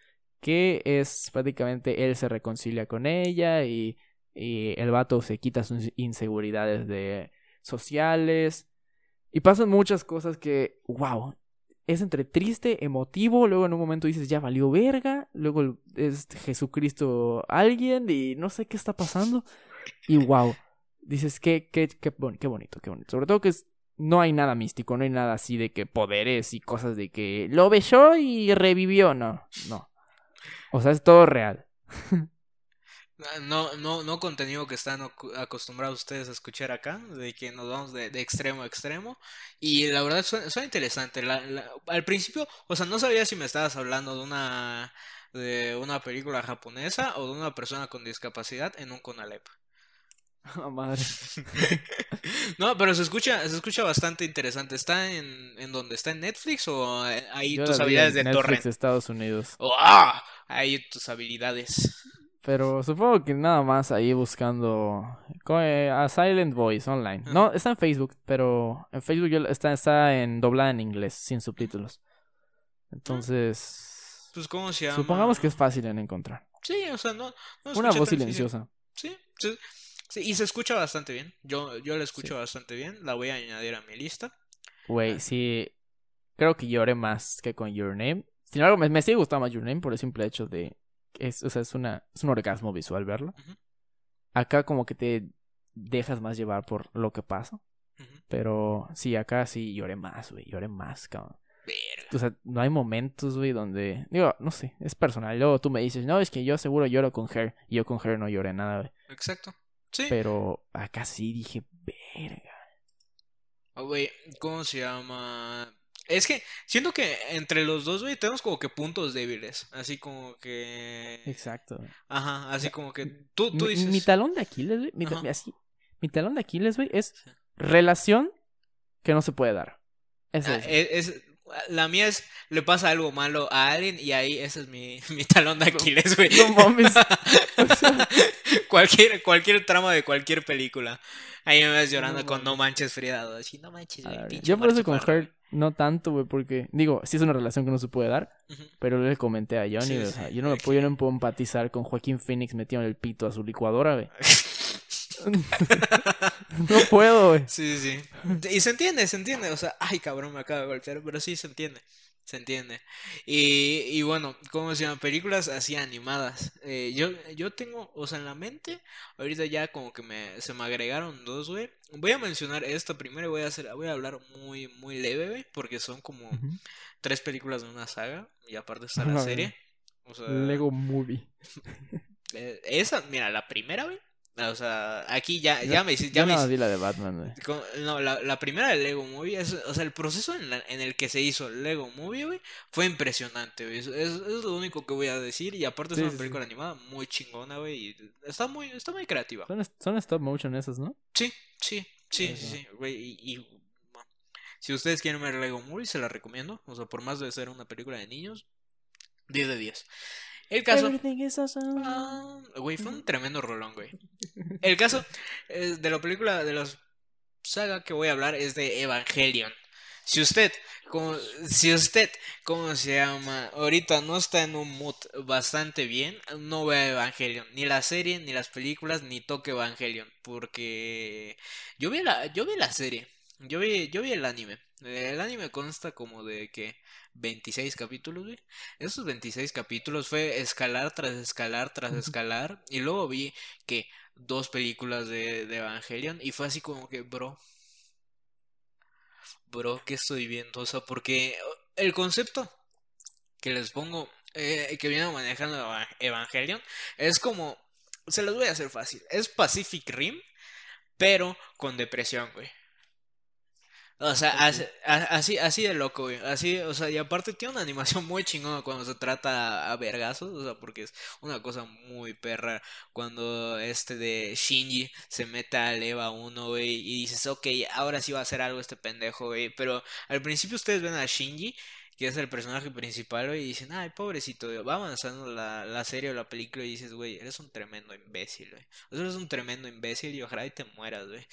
que es prácticamente él se reconcilia con ella y, y el vato se quita sus inseguridades de sociales. Y pasan muchas cosas que, wow, es entre triste, emotivo, luego en un momento dices, ya valió verga, luego es Jesucristo alguien y no sé qué está pasando. Y wow, dices, qué, qué, qué, qué bonito, qué bonito. Sobre todo que no hay nada místico, no hay nada así de que poderes y cosas de que lo besó y revivió, no, no. O sea, es todo real. Ah, no, no, no contenido que están acostumbrados ustedes a escuchar acá, de que nos vamos de, extremo a extremo. Y la verdad suena, interesante. al principio, o sea, no sabía si me estabas hablando de una, de una película japonesa o de una persona con discapacidad en un Conalep. Oh, madre. no, pero se escucha, se escucha bastante interesante. ¿Está en, en dónde? ¿Está en Netflix o ahí tus habilidades de Netflix, Estados Unidos. ¡Oh! Ahí tus habilidades. Pero supongo que nada más ahí buscando eh, a Silent Voice online. No, está en Facebook, pero en Facebook está, está en doblada en inglés, sin subtítulos. Entonces, Pues, ¿cómo se llama? supongamos que es fácil en encontrar. Sí, o sea, no. no Una voz silenciosa. Sí, sí, sí, y se escucha bastante bien. Yo, yo la escucho bastante bien. La voy a añadir a mi lista. Güey, sí. Creo que lloré más que con Your Name. Sin embargo, me, me sigue gustando más Your Name por el simple hecho de. Es, o sea, es, una, es un orgasmo visual verlo. Acá, como que te dejas más llevar por lo que pasa. Pero sí, acá sí lloré más, güey. Lloré más, cabrón. Verga. O sea, no hay momentos, güey, donde. Digo, no sé, es personal. Luego tú me dices, no, es que yo seguro lloro con Her. Y yo con Her no lloré nada, güey. Exacto. Sí. Pero acá sí dije, verga. Ah, Güey, ¿cómo se llama? Es que siento que entre los dos, güey, tenemos como que puntos débiles. Así como que. Exacto. Ajá, así como que. Tú, tú dices. Mi, talón de Aquiles, güey. Mi, ta- así, mi talón de Aquiles, güey, es relación que no se puede dar. Ese Ah, es. es, es- la mía es. Le pasa algo malo a alguien y ahí ese es mi, mi talón de Aquiles, güey. No mames. O sea, cualquier, cualquier trama de cualquier película. Ahí me ves llorando No con. No Manches Frida. Así, no manches, güey, pinche yo por eso con marchaparro". Her no tanto, güey, porque, digo, sí es una relación que no se puede dar, pero le comenté a Johnny, Sí, o sí, sea, yo no me puedo, yo no puedo empatizar con Joaquín Phoenix metido en el pito a su licuadora, güey. No puedo, güey. Sí, sí, sí. Y se entiende, se entiende. O sea, ay, cabrón, me acaba de golpear. Pero sí, se entiende. Se entiende. Y, y bueno, ¿cómo se llama? Películas así animadas. Eh, yo, yo tengo, o sea, en la mente, ahorita ya como que me, se me agregaron dos, güey. Voy a mencionar esta primero y voy a hacer, voy a hablar muy, muy leve, güey, porque son como tres películas de una saga. Y aparte está la serie. O sea, Lego Movie. eh, esa, mira, la primera, güey. O sea, aquí ya, ya me Yo ya me hice- más vi la de Batman, güey. Con- No, la, la primera de Lego Movie, es, o sea, el proceso en, la- en el que se hizo Lego Movie, güey, fue impresionante, güey. Es, es- es lo único que voy a decir. Y aparte es Sí, una sí, sí. película animada muy chingona, güey. Y está muy, está muy creativa. Son, son stop motion esas, ¿no? Sí, sí, sí, sí, sí, güey. Y, y, bueno, si ustedes quieren ver Lego Movie, se la recomiendo. O sea, por más de ser una película de niños, 10 de 10. El caso... Awesome. Ah, Güey, fue un tremendo rolón, güey. El caso eh, de la película de la saga que voy a hablar es de Evangelion. Si usted, como, si usted, ¿cómo se llama? Ahorita no está en un mood bastante bien, no vea Evangelion. Ni la serie, ni las películas, ni toque Evangelion. Porque yo vi la, yo vi la serie. Yo vi, yo vi el anime. El anime consta como de que 26 capítulos, güey. Esos 26 capítulos fue escalar tras escalar tras escalar. Y luego vi que dos películas de, de Evangelion. Y fue así como que, bro. Bro, ¿qué estoy viendo? O sea, porque el concepto que les pongo, eh, que viene manejando Eva- Evangelion, es como. Se los voy a hacer fácil. Es Pacific Rim, pero con depresión, güey. O sea, así, así, así de loco, güey. Así, o sea, y aparte tiene una animación muy chingona cuando se trata a vergazos, o sea, porque es una cosa muy perra cuando este de Shinji se mete al EVA 1, güey, y dices, ok, ahora sí va a hacer algo este pendejo, güey. Pero al principio ustedes ven a Shinji, que es el personaje principal, güey, y dicen, ay, pobrecito, güey. Va avanzando la, la serie o la película y dices, güey, eres un tremendo imbécil, güey. O sea, eres un tremendo imbécil y ojalá y te mueras, güey.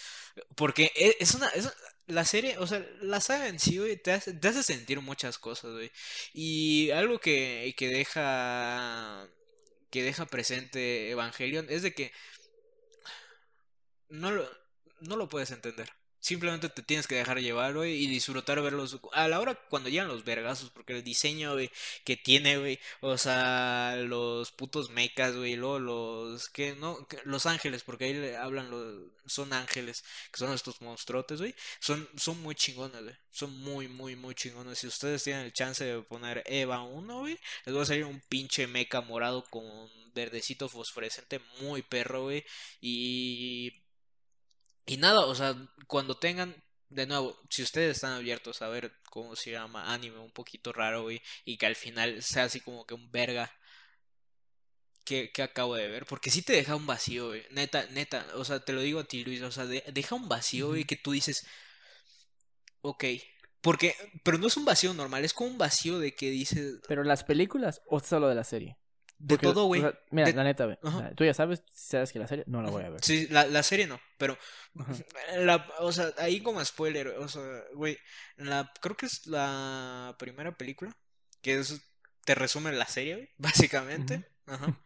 Porque e- es una, es- la serie, o sea, la saga en sí, te hace, te hace sentir muchas cosas, güey. Y algo que, que deja, que deja presente Evangelion es de que no lo, no lo puedes entender. Simplemente te tienes que dejar llevar, güey, y disfrutar verlos a la hora cuando llegan los vergazos, porque el diseño, güey, que tiene, güey, o sea, los putos mechas, güey, luego los, que no, los ángeles, porque ahí le hablan los, son ángeles, que son estos monstruotes, güey, son, son muy chingones, güey, son muy, muy, muy chingones. Si ustedes tienen el chance de poner Eva 1, güey, les va a salir un pinche mecha morado con verdecito fosforescente, muy perro, güey, y... Y nada, o sea, cuando tengan, de nuevo, si ustedes están abiertos a ver cómo se llama anime un poquito raro, güey, y que al final sea así como que un verga que, que acabo de ver, porque sí te deja un vacío, güey, neta, neta, o sea, te lo digo a ti, Luis, o sea, de- deja un vacío, güey, que tú dices, ok, porque, pero no es un vacío normal, es como un vacío de que dices, ¿Pero las películas o solo de la serie? De Porque, todo, o güey. sea, mira, De- la neta, güey. Tú ya sabes, sabes que la serie no la voy a ver. Sí, la, la serie no, pero Ajá. la, o sea, ahí como spoiler, o sea, güey, la, creo que es la primera película que es, te resume la serie, güey, básicamente. Ajá.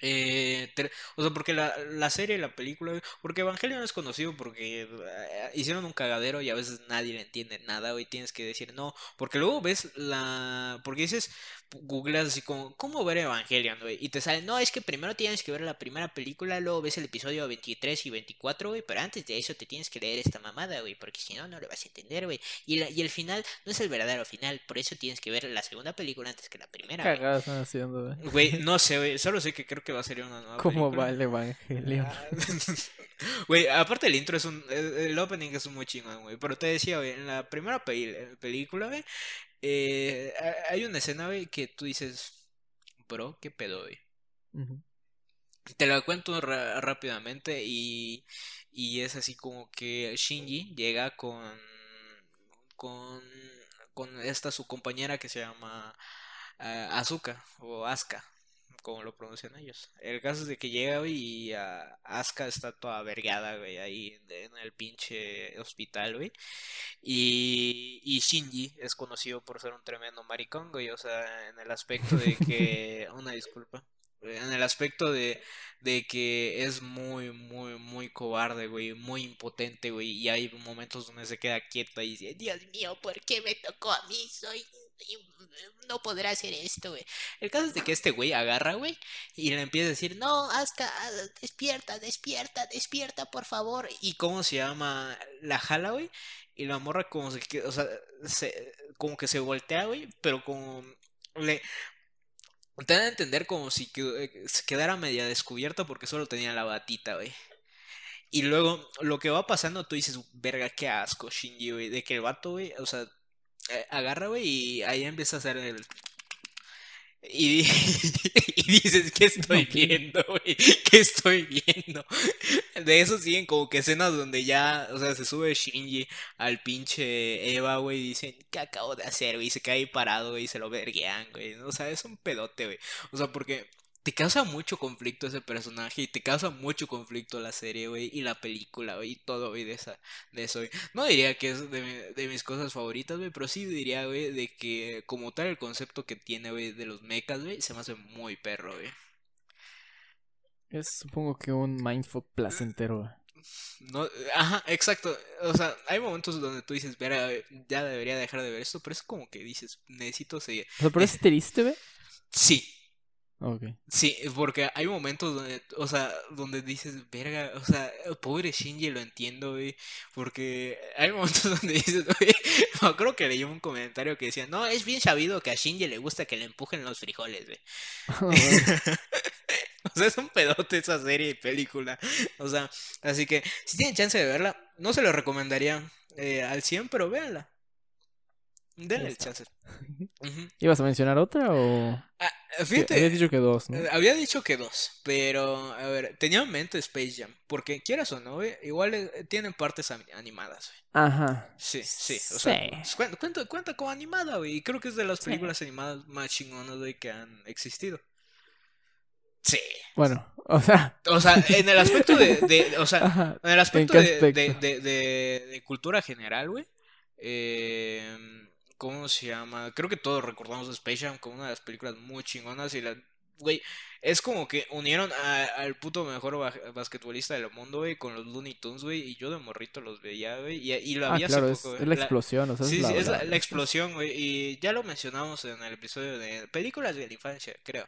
Eh, te- o sea, porque la, la serie y la película, porque Evangelion es conocido porque eh, hicieron un cagadero y a veces nadie le entiende nada, güey, tienes que decir no, porque luego ves la, porque dices, googleas así como, ¿cómo ver Evangelion, güey? Y te sale, no, es que primero tienes que ver la primera película, luego ves el episodio 23 y 24, güey, pero antes de eso te tienes que leer esta mamada, güey, porque si no, no lo vas a entender, güey. Y, la- y el final no es el verdadero final, por eso tienes que ver la segunda película antes que la primera, güey. Cagadas están haciendo, güey. Güey, no sé, güey, solo sé que creo que va a salir una nueva ¿Cómo película. va el Evangelio? Ah, Güey, aparte el intro es un. El opening es muy chingón, güey. Pero te decía, güey, en la primera pel- película, güey, eh, ha- hay una escena, güey, que tú dices, bro, ¿qué pedo, güey? Te la cuento rápidamente y, y es así como que Shinji llega con, con, con esta su compañera que se llama ah, Asuka o Asuka, como lo pronuncian ellos. El caso es de que llega güey, y ah, Asuka está toda vergada, güey, ahí en el pinche hospital, güey. Y, y Shinji es conocido por ser un tremendo maricón, güey, o sea, en el aspecto de que... Una disculpa. En el aspecto de, de que es muy, muy, muy cobarde, güey, muy impotente, güey, y hay momentos donde se queda quieta y dice, Dios mío, ¿por qué me tocó a mí? Soy... No podrá hacer esto, güey. El caso es de que este güey agarra, güey, y le empieza a decir, no, Aska, despierta, despierta, despierta, por favor. Y cómo se llama, la jala, güey, y la morra como se, o como que se voltea, güey, pero como le... Te dan a entender como si eh, quedara media descubierta porque solo tenía la batita, güey. Y luego, lo que va pasando, tú dices, verga, qué asco, Shinji, güey. De que el vato, güey, o sea, eh, agarra, güey, y ahí empieza a hacer el. Y, y dices, ¿qué estoy viendo, güey? ¿Qué estoy viendo? De eso siguen como que escenas donde ya, o sea, se sube Shinji al pinche Eva, güey, y dicen, ¿qué acabo de hacer, güey? Y se cae ahí parado, güey, y se lo verguean, güey. O sea, es un pedote, güey. O sea, porque te causa mucho conflicto ese personaje y te causa mucho conflicto la serie, güey, y la película, güey, y todo, güey, de esa, de eso. No diría que es de, mi- de mis cosas favoritas, güey, pero sí diría, güey, de que como tal el concepto que tiene, güey, de los mechas, güey, se me hace muy perro, güey. Es supongo que un mindfuck placentero, güey. No, ajá, exacto. O sea, hay momentos donde tú dices, "Verga, ya debería dejar de ver esto, pero es como que dices, necesito seguir. O sea, pero es triste, güey. Sí, Ok. Sí, porque hay momentos donde, o sea, donde dices, verga, o sea, pobre Shinji lo entiendo, güey, porque hay momentos donde dices, güey, no, creo que leí un comentario que decía, no, es bien sabido que a Shinji le gusta que le empujen los frijoles, güey. O sea, es un pedote esa serie y película. O sea, así que si tienen chance de verla, no se lo recomendaría eh, al 100, pero véanla. Denle el chance. ¿Ibas a mencionar otra o...? Ah, Sí, fíjate, Habías dicho que dos, ¿no? Eh, Había dicho que dos, pero a ver, tenía en mente Space Jam, porque quieras o no, güey, igual eh, tienen partes animadas, güey. Ajá. Sí, sí, o sea, Sí. cuenta, cuenta, cuenta como animada, güey, y creo que es de las películas animadas más chingonas, güey, que han existido. Sí, Bueno, o sea... o sea, en el aspecto de, de- o sea, Ajá. en el aspecto, de, aspecto? de, de, de- de cultura general, güey. Eh, ¿Cómo se llama? Creo que todos recordamos Space Jam como una de las películas muy chingonas y la... Güey, es como que unieron a- al puto mejor ba- basquetbolista del mundo, güey, con los Looney Tunes, güey, y yo de morrito los veía, güey, y, y lo Ah, había claro, hace es, poco, es güey. la explosión, o sea, Sí, es la, sí, es la, la- la explosión, güey, y ya lo mencionamos en el episodio de películas de la infancia, creo.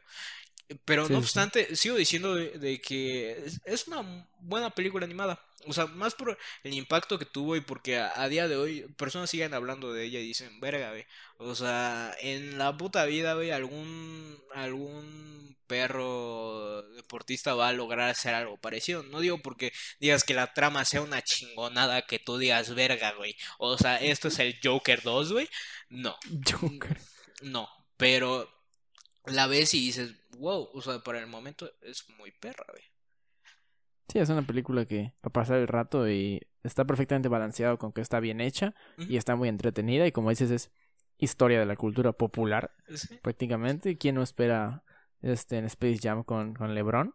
Pero Sí, no sí. obstante, sigo diciendo de, de que es, es una buena película animada. O sea, más por el impacto que tuvo y porque a, a día de hoy personas siguen hablando de ella y dicen, verga, güey. O sea, en la puta vida, güey, algún, algún perro deportista va a lograr hacer algo parecido. No digo porque digas que la trama sea una chingonada que tú digas, verga, güey. O sea, esto es el Joker 2, güey. No. Joker. No, pero la ves y dices, wow, o sea, para el momento es muy perra, güey. Sí, es una película que va a pasar el rato y está perfectamente balanceado con que está bien hecha y está muy entretenida y como dices es historia de la cultura popular Sí. prácticamente. ¿Quién no espera este, en Space Jam con, con LeBron.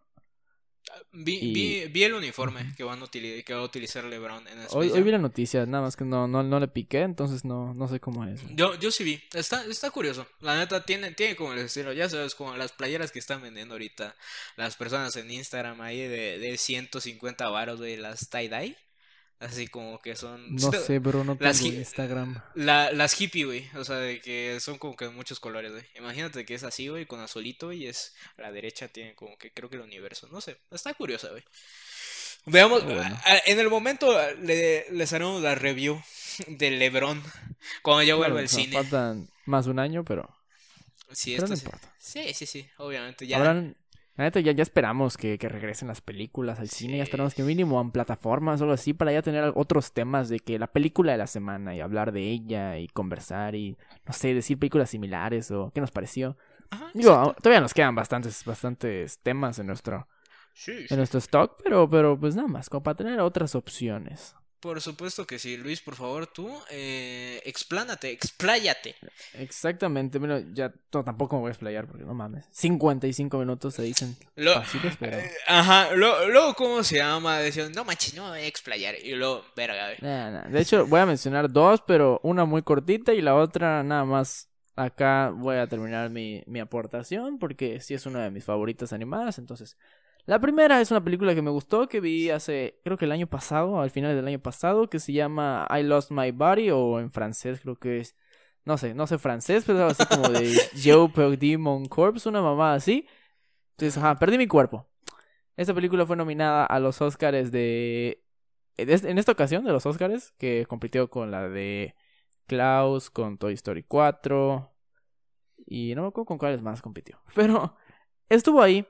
Vi, Y- vi, vi el uniforme que, van a que va a utilizar LeBron en Hoy, hoy vi la noticia, nada más que no, no, no le piqué, entonces no, no sé cómo es. Yo, yo sí vi, está, está curioso. La neta tiene, tiene como el estilo, ya sabes, como las playeras que están vendiendo ahorita las personas en Instagram ahí de, de 150 varos de las tie-dye. Así como que son... No sé, bro, no tengo Las Instagram. La, las hippie, güey. O sea, de que son como que de muchos colores, güey. Imagínate que es así, güey, con azulito y es... A la derecha tiene como que creo que el universo. No sé, está curiosa, güey. Veamos, Bueno. a- a- en el momento le, les haremos la review del Lebron. Cuando ya vuelva al cine. Faltan más de un año, pero, Sí, pero esto no sí. importa. Sí, sí, sí, obviamente. Ya. Habrán- la neta, ya, ya esperamos que, que regresen las películas al cine. Ya esperamos que mínimo en plataformas o algo así para ya tener otros temas de que la película de la semana y hablar de ella y conversar y, no sé, decir películas similares o qué nos pareció. Ajá, Digo, exacto. todavía nos quedan bastantes, bastantes temas en nuestro, Sí, sí. en nuestro stock, pero, pero pues nada más, como para tener otras opciones. Por supuesto que sí. Luis, por favor, tú, eh, explánate, expláyate. Exactamente, bueno, ya to- tampoco me voy a explayar porque no mames. 55 minutos se dicen Lo- fáciles, pero... Eh, Ajá, lo- luego, ¿cómo se llama? Decían, no manches, no me voy a explayar. Y luego, verga, güey. Nah, nah. De hecho, voy a mencionar dos, pero una muy cortita y la otra nada más. Acá voy a terminar mi, mi aportación porque sí es una de mis favoritas animadas. Entonces, la primera es una película que me gustó, que vi hace, creo que el año pasado, al final del año pasado, que se llama I Lost My Body o en francés creo que es, no sé, no sé francés, pero algo así como de Joe Perdí Mon Corps, una mamá así. Entonces, ajá, perdí mi cuerpo. Esta película fue nominada a los Oscars de en esta ocasión de los Oscars, que compitió con la de Klaus, con Toy Story 4. Y no me acuerdo con cuáles más compitió. Pero estuvo ahí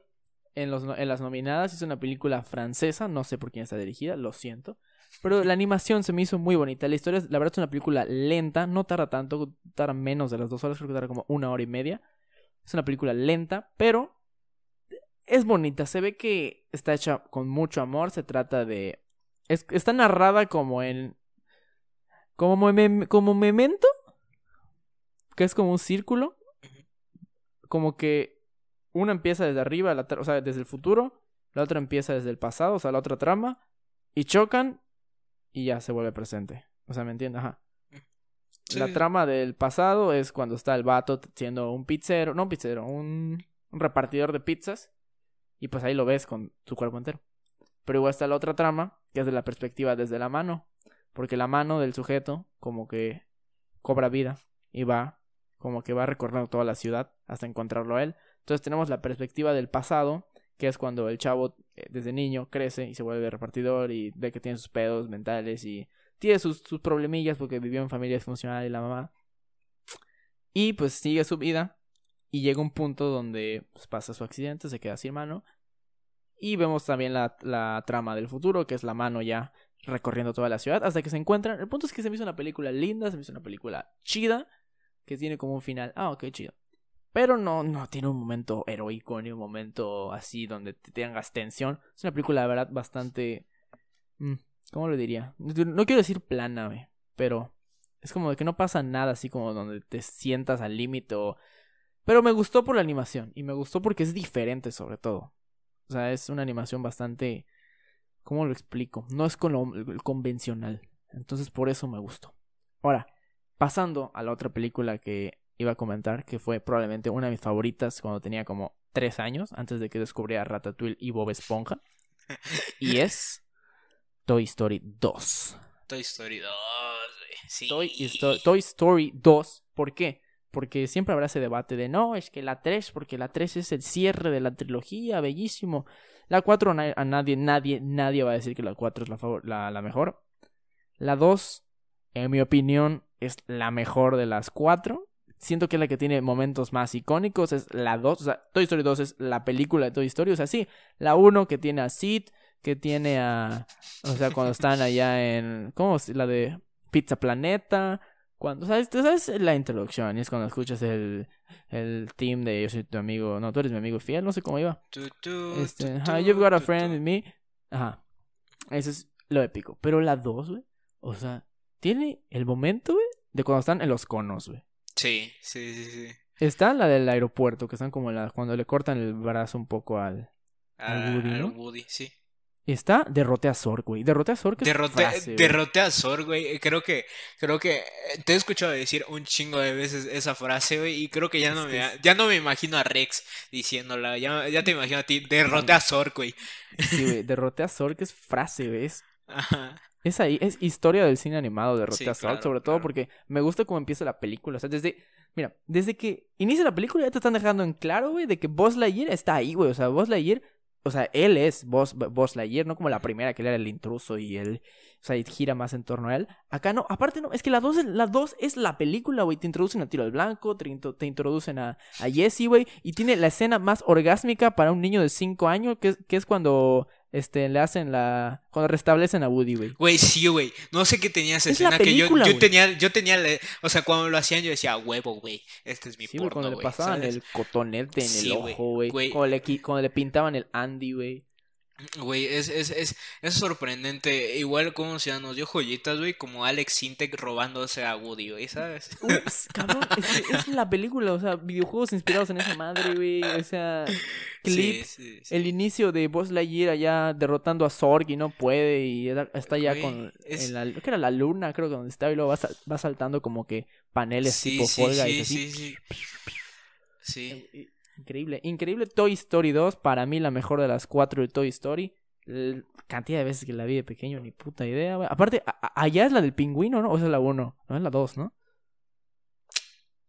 en, los, en las nominadas. Es una película francesa, no sé por quién está dirigida, lo siento. Pero la animación se me hizo muy bonita. La historia, la verdad, es una película lenta, no tarda tanto, tarda menos de las dos horas, creo que tarda como una hora y media. Es una película lenta, pero es bonita. Se ve que está hecha con mucho amor. Se trata de es- está narrada como en. Como, mem- como memento. Que es como un círculo. Como que una empieza desde arriba, la o sea, desde el futuro. La otra empieza desde el pasado, o sea, la otra trama. Y chocan. Y ya se vuelve presente. O sea, ¿me entiendes? Ajá. Sí, La trama del pasado es cuando está el vato siendo un pizzero. No un pizzero, un, un repartidor de pizzas. Y pues ahí lo ves con su cuerpo entero. Pero igual está la otra trama, que es de la perspectiva desde la mano. Porque la mano del sujeto como que cobra vida y va, como que va recorriendo toda la ciudad hasta encontrarlo a él. Entonces tenemos la perspectiva del pasado, que es cuando el chavo eh, desde niño crece y se vuelve repartidor y ve que tiene sus pedos mentales y tiene sus, sus problemillas porque vivió en familia disfuncional y la mamá. Y pues sigue su vida y llega un punto donde pues, pasa su accidente, se queda sin mano. Y vemos también la, la trama del futuro, que es la mano ya recorriendo toda la ciudad hasta que se encuentran. El punto es que se me hizo una película linda, se me hizo una película chida, que tiene como un final. Ah, ok, chido. Pero no, no tiene un momento heroico ni un momento así donde te tengas tensión. Es una película, la verdad, bastante. mm, ¿Cómo lo diría? No quiero decir plana, pero es como de que no pasa nada así como donde te sientas al límite o... Pero me gustó por la animación y me gustó porque es diferente sobre todo. O sea, es una animación bastante... ¿Cómo lo explico? No es con lo convencional. Entonces por eso me gustó. Ahora, pasando a la otra película que iba a comentar, que fue probablemente una de mis favoritas cuando tenía como tres años, antes de que descubriera Ratatouille y Bob Esponja. Y es Toy Story 2. Toy Story 2, güey. Sí. Toy, Sto- Toy Story 2. ¿Por qué? Porque siempre habrá ese debate de no, es que la 3, porque la 3 es el cierre de la trilogía, bellísimo. La 4 na- a nadie, nadie, nadie va a decir que la 4 es la, la mejor. La 2, en mi opinión, es la mejor de las 4. Siento que es la que tiene momentos más icónicos, es la 2. O sea, Toy Story 2 es la película de Toy Story. O sea, sí, la 1 que tiene a Sid, que tiene a... O sea, cuando están allá en... ¿Cómo? es? La de Pizza Planeta. Cuando, ¿sabes? Tú sabes la introducción y es cuando escuchas el, el team de Yo soy tu amigo, no, tú eres mi amigo fiel, no sé cómo iba. Este, ajá, you've got a friend in me. Ajá. Eso es lo épico. Pero la 2, güey, o sea, tiene el momento, güey, de cuando están en los conos, güey. Sí, sí, sí, sí. Está la del aeropuerto, que están como la, cuando le cortan el brazo un poco al... Al Woody, al ¿no? Woody, sí. Está derrote a Zorg, güey. Derrote a es Derroté, frase, güey. derroté a Zor, güey. Creo que, creo que eh, te he escuchado decir un chingo de veces esa frase, güey. Y creo que ya no que me, es- ya no me imagino a Rex diciéndola. Ya, ya te imagino a ti. Derroté a Zor, güey. Sí, güey. Derrote a Zorg es frase, güey. Es, Ajá. es ahí, es historia del cine animado, Sí, Zorg. claro, sobre todo claro. porque me gusta cómo empieza la película. O sea, desde... Mira, desde que inicia la película ya te están dejando en claro, güey, de que Buzz Lightyear está ahí, güey. O sea, Buzz Lightyear... O sea, él es Buzz, Buzz Lightyear, no como la primera, que él era el intruso y él... O sea, gira más en torno a él. Acá no, aparte no, es que la 2 la dos es la película, güey. Te introducen a Tiro al Blanco, te, te introducen a, a Jesse, güey. Y tiene la escena más orgásmica para un niño de 5 años, que, que es cuando este, le hacen la... Cuando restablecen a Woody, güey. Güey, sí, güey. No sé qué tenía esa Es la escena que yo, película, yo tenía, yo tenía, la- o sea, cuando lo hacían yo decía, "A huevo, güey. Este es mi Sí, güey, porno, cuando le güey", pasaban ¿sabes? el cotonete en Sí, el ojo, güey. güey. Cuando le, cuando le pintaban el Andy, güey. Güey, es, es, es, es sorprendente. Igual como se nos dio joyitas, güey, como Alex Sintek robándose a Woody, güey, ¿sabes? Uy, es- cabrón, es, la película, o sea, videojuegos inspirados en esa madre, güey. O sea, clips. Sí, sí, sí. El inicio de Buzz Lightyear allá derrotando a Zorg y no puede y está ya con en la, creo que era la luna, creo que donde estaba y luego va, va saltando como que paneles Sí, tipo sí, Fall sí, así. sí, sí. Sí. Increíble, increíble Toy Story 2, para mí la mejor de las cuatro de Toy Story. L- cantidad de veces que la vi de pequeño, ni puta idea, güey. Aparte, allá es la del pingüino, ¿no? O sea, la 1, no es la 2, ¿no?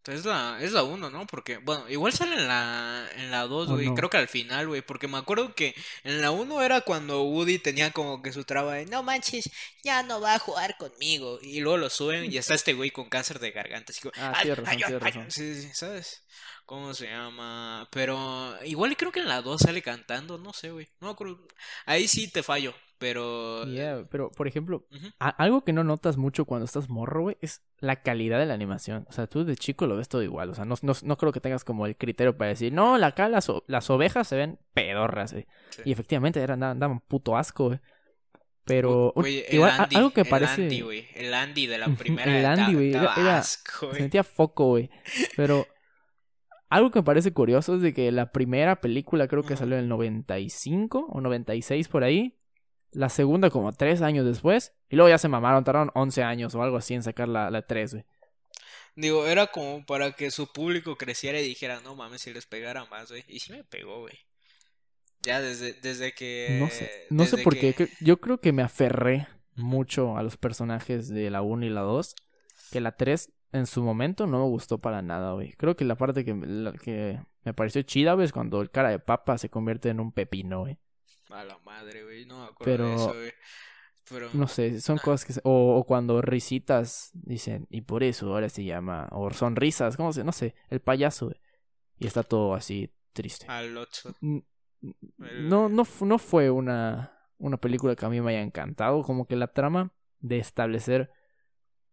Es la, es la 1, ¿no? Porque, bueno, igual sale en la, en la 2, ¿O güey. no? Creo que al final, güey. Porque me acuerdo que en la 1 era cuando Woody tenía como que su traba de, no manches, ya no va a jugar conmigo. Y luego lo suben y está este güey con cáncer de garganta. Así como, Ah, "Ay, tienes razón, ay". razón. Sí, sí, ¿sabes? ¿Cómo se llama? Pero igual creo que en la 2 sale cantando, no sé, güey. No acuerdo. Ahí sí te fallo, pero... Yeah, pero, por ejemplo, algo que no notas mucho cuando estás morro, güey, es la calidad de la animación. O sea, tú de chico lo ves todo igual. O sea, no, no, no creo que tengas como el criterio para decir, no, la- acá las, las ovejas se ven pedorras, güey. Sí. Y efectivamente eran, daban, puto asco, güey. Pero el igual, Andy, algo que el parece... Andy, güey. El Andy de la primera el Andy, güey, era- asco, güey. sentía foco, güey. Pero algo que me parece curioso es de que la primera película creo que salió en el 95 o 96 por ahí. La segunda como tres años después. Y luego ya se mamaron, tardaron 11 años o algo así en sacar la, la 3, güey. Digo, era como para que su público creciera y dijera, no mames, si les pegara más, güey. Y sí me pegó, güey. Ya desde, desde que... No sé, no sé por qué. que- Yo creo que me aferré mucho a los personajes de la 1 y la 2. Que la 3 en su momento no me gustó para nada, güey. Creo que la parte que, la que me pareció chida, güey, es cuando el cara de papa se convierte en un pepino, güey. A la madre, güey. No me acuerdo Pero- de eso, güey. Pero... No sé, son cosas que... O, o cuando risitas dicen, y por eso ahora se llama... O sonrisas, ¿cómo se? No sé, el payaso, güey. Y está todo así triste. Al otro. No, no, no fue una, una película que a mí me haya encantado. Como que la trama de establecer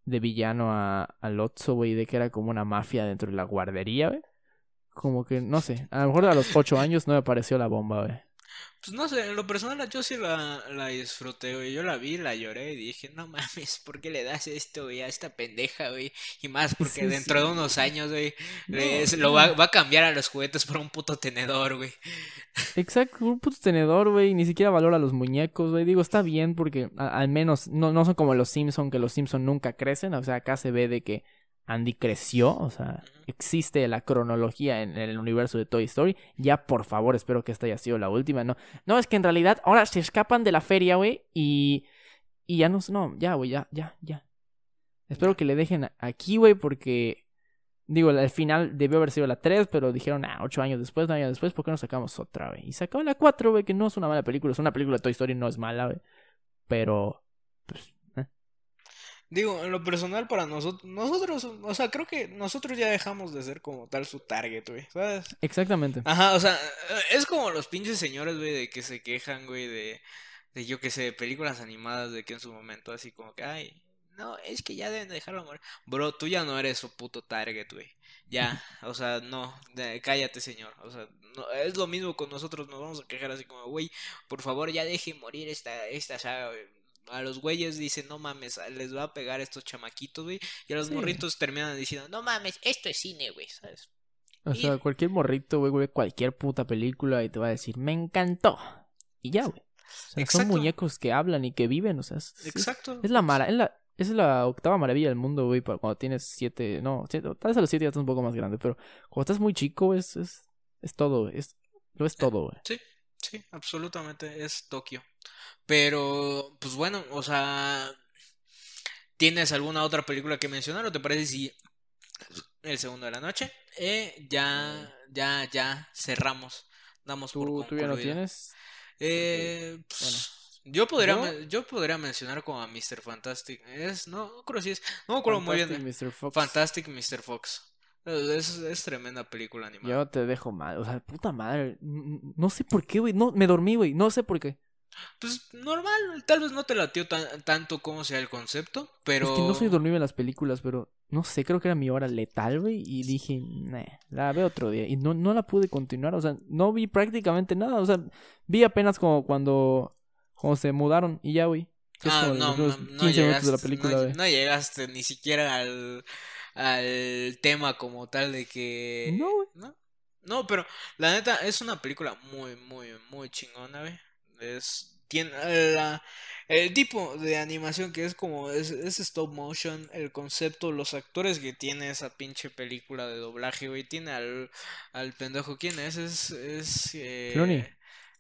de villano a, a Lotso, güey, de que era como una mafia dentro de la guardería, güey. Como que, no sé, a lo mejor a los ocho años no me pareció la bomba, güey. Pues no sé, en lo personal yo sí la, la disfruté, güey. Yo la vi, la lloré y dije, no mames, ¿por qué le das esto, güey, a esta pendeja, güey? Y más porque Sí, dentro de unos años, güey, No, sí, lo va, va a cambiar a los juguetes por un puto tenedor, güey. Exacto, un puto tenedor, güey, ni siquiera valora los muñecos, güey. Digo, está bien porque a- al menos no, no son como los Simpson, que los Simpson nunca crecen. O sea, acá se ve de que Andy creció, o sea, existe la cronología en, el universo de Toy Story. Ya, por favor, espero que esta haya sido la última, ¿no? No, es que en realidad ahora se escapan de la feria, güey, y, y ya no, no, ya, güey, ya, ya, ya. Espero que le dejen aquí, güey, porque, digo, al final debió haber sido la 3, pero dijeron, ah, 8 años después, 9 años después, ¿por qué no sacamos otra, güey? Y sacó la 4, güey, que no es una mala película, es una película de Toy Story, no es mala, güey. Pero, pues. Digo, en lo personal para nosotros, nosotros, o sea, creo que nosotros ya dejamos de ser como tal su target, güey, ¿sabes? exactamente. Ajá, o sea, es como los pinches señores, güey, de que se quejan, güey, de, de yo que sé, películas animadas de que en su momento así como que, ay, no, es que ya deben dejarlo morir. Bro, tú ya no eres su puto target, güey. Ya, o sea, no, de- cállate, señor. O sea, no, es lo mismo con nosotros, nos vamos a quejar así como, güey, por favor, ya dejen morir esta, esta saga, güey. A los güeyes dicen, no mames, les va a pegar estos chamaquitos, güey. Y a los Sí. morritos terminan diciendo, no mames, esto es cine, güey, ¿sabes? O Y- sea, cualquier morrito, güey, güey, cualquier puta película y te va a decir, me encantó. Y ya, güey. O sea, son muñecos que hablan y que viven, o sea, es, Exacto. es la mara, es la, es la octava maravilla del mundo, güey, para cuando tienes siete, no, siete- tal vez a los siete ya estás un poco más grande, pero cuando estás muy chico es, es, es todo, güey, es, lo es todo, güey. Sí, sí, absolutamente, es Tokio. Pero, pues bueno, o sea, ¿tienes alguna otra película que mencionar o te parece si el segundo de la noche? Eh, ya, ya, ya cerramos. Damos por ¿Tú, tú ya concluido. tienes? Eh, pues, bueno. yo podría, Yo- podría mencionar como a Mr. Fantastic. Es, no, no creo si es, no me acuerdo muy bien. Mr. Fox. Fantastic Mr. Fox. Es, es tremenda película animada. Yo te dejo mal, o sea, puta madre, no sé por qué, güey, no, me dormí, güey, no sé por qué. Pues normal, tal vez no te latió tan, tanto como sea el concepto, pero... Es que no soy dormido en las películas, pero no sé, creo que era mi hora letal, güey. Y dije, nah, la veo otro día. Y no, no la pude continuar, o sea, no vi prácticamente nada. O sea, vi apenas como cuando, cuando se mudaron y ya, güey. Ah, no, no, no 15 minutos de la llegaste, película, no, no llegaste ni siquiera al, al tema como tal de que... No, güey. ¿No? No, pero la neta es una película muy, muy, muy chingona, güey. Es, tiene la, el tipo de animación que es como, es, es stop motion, el concepto, los actores que tiene esa pinche película de doblaje, güey. Tiene al, al pendejo, ¿quién es? Es, es, eh, Clooney.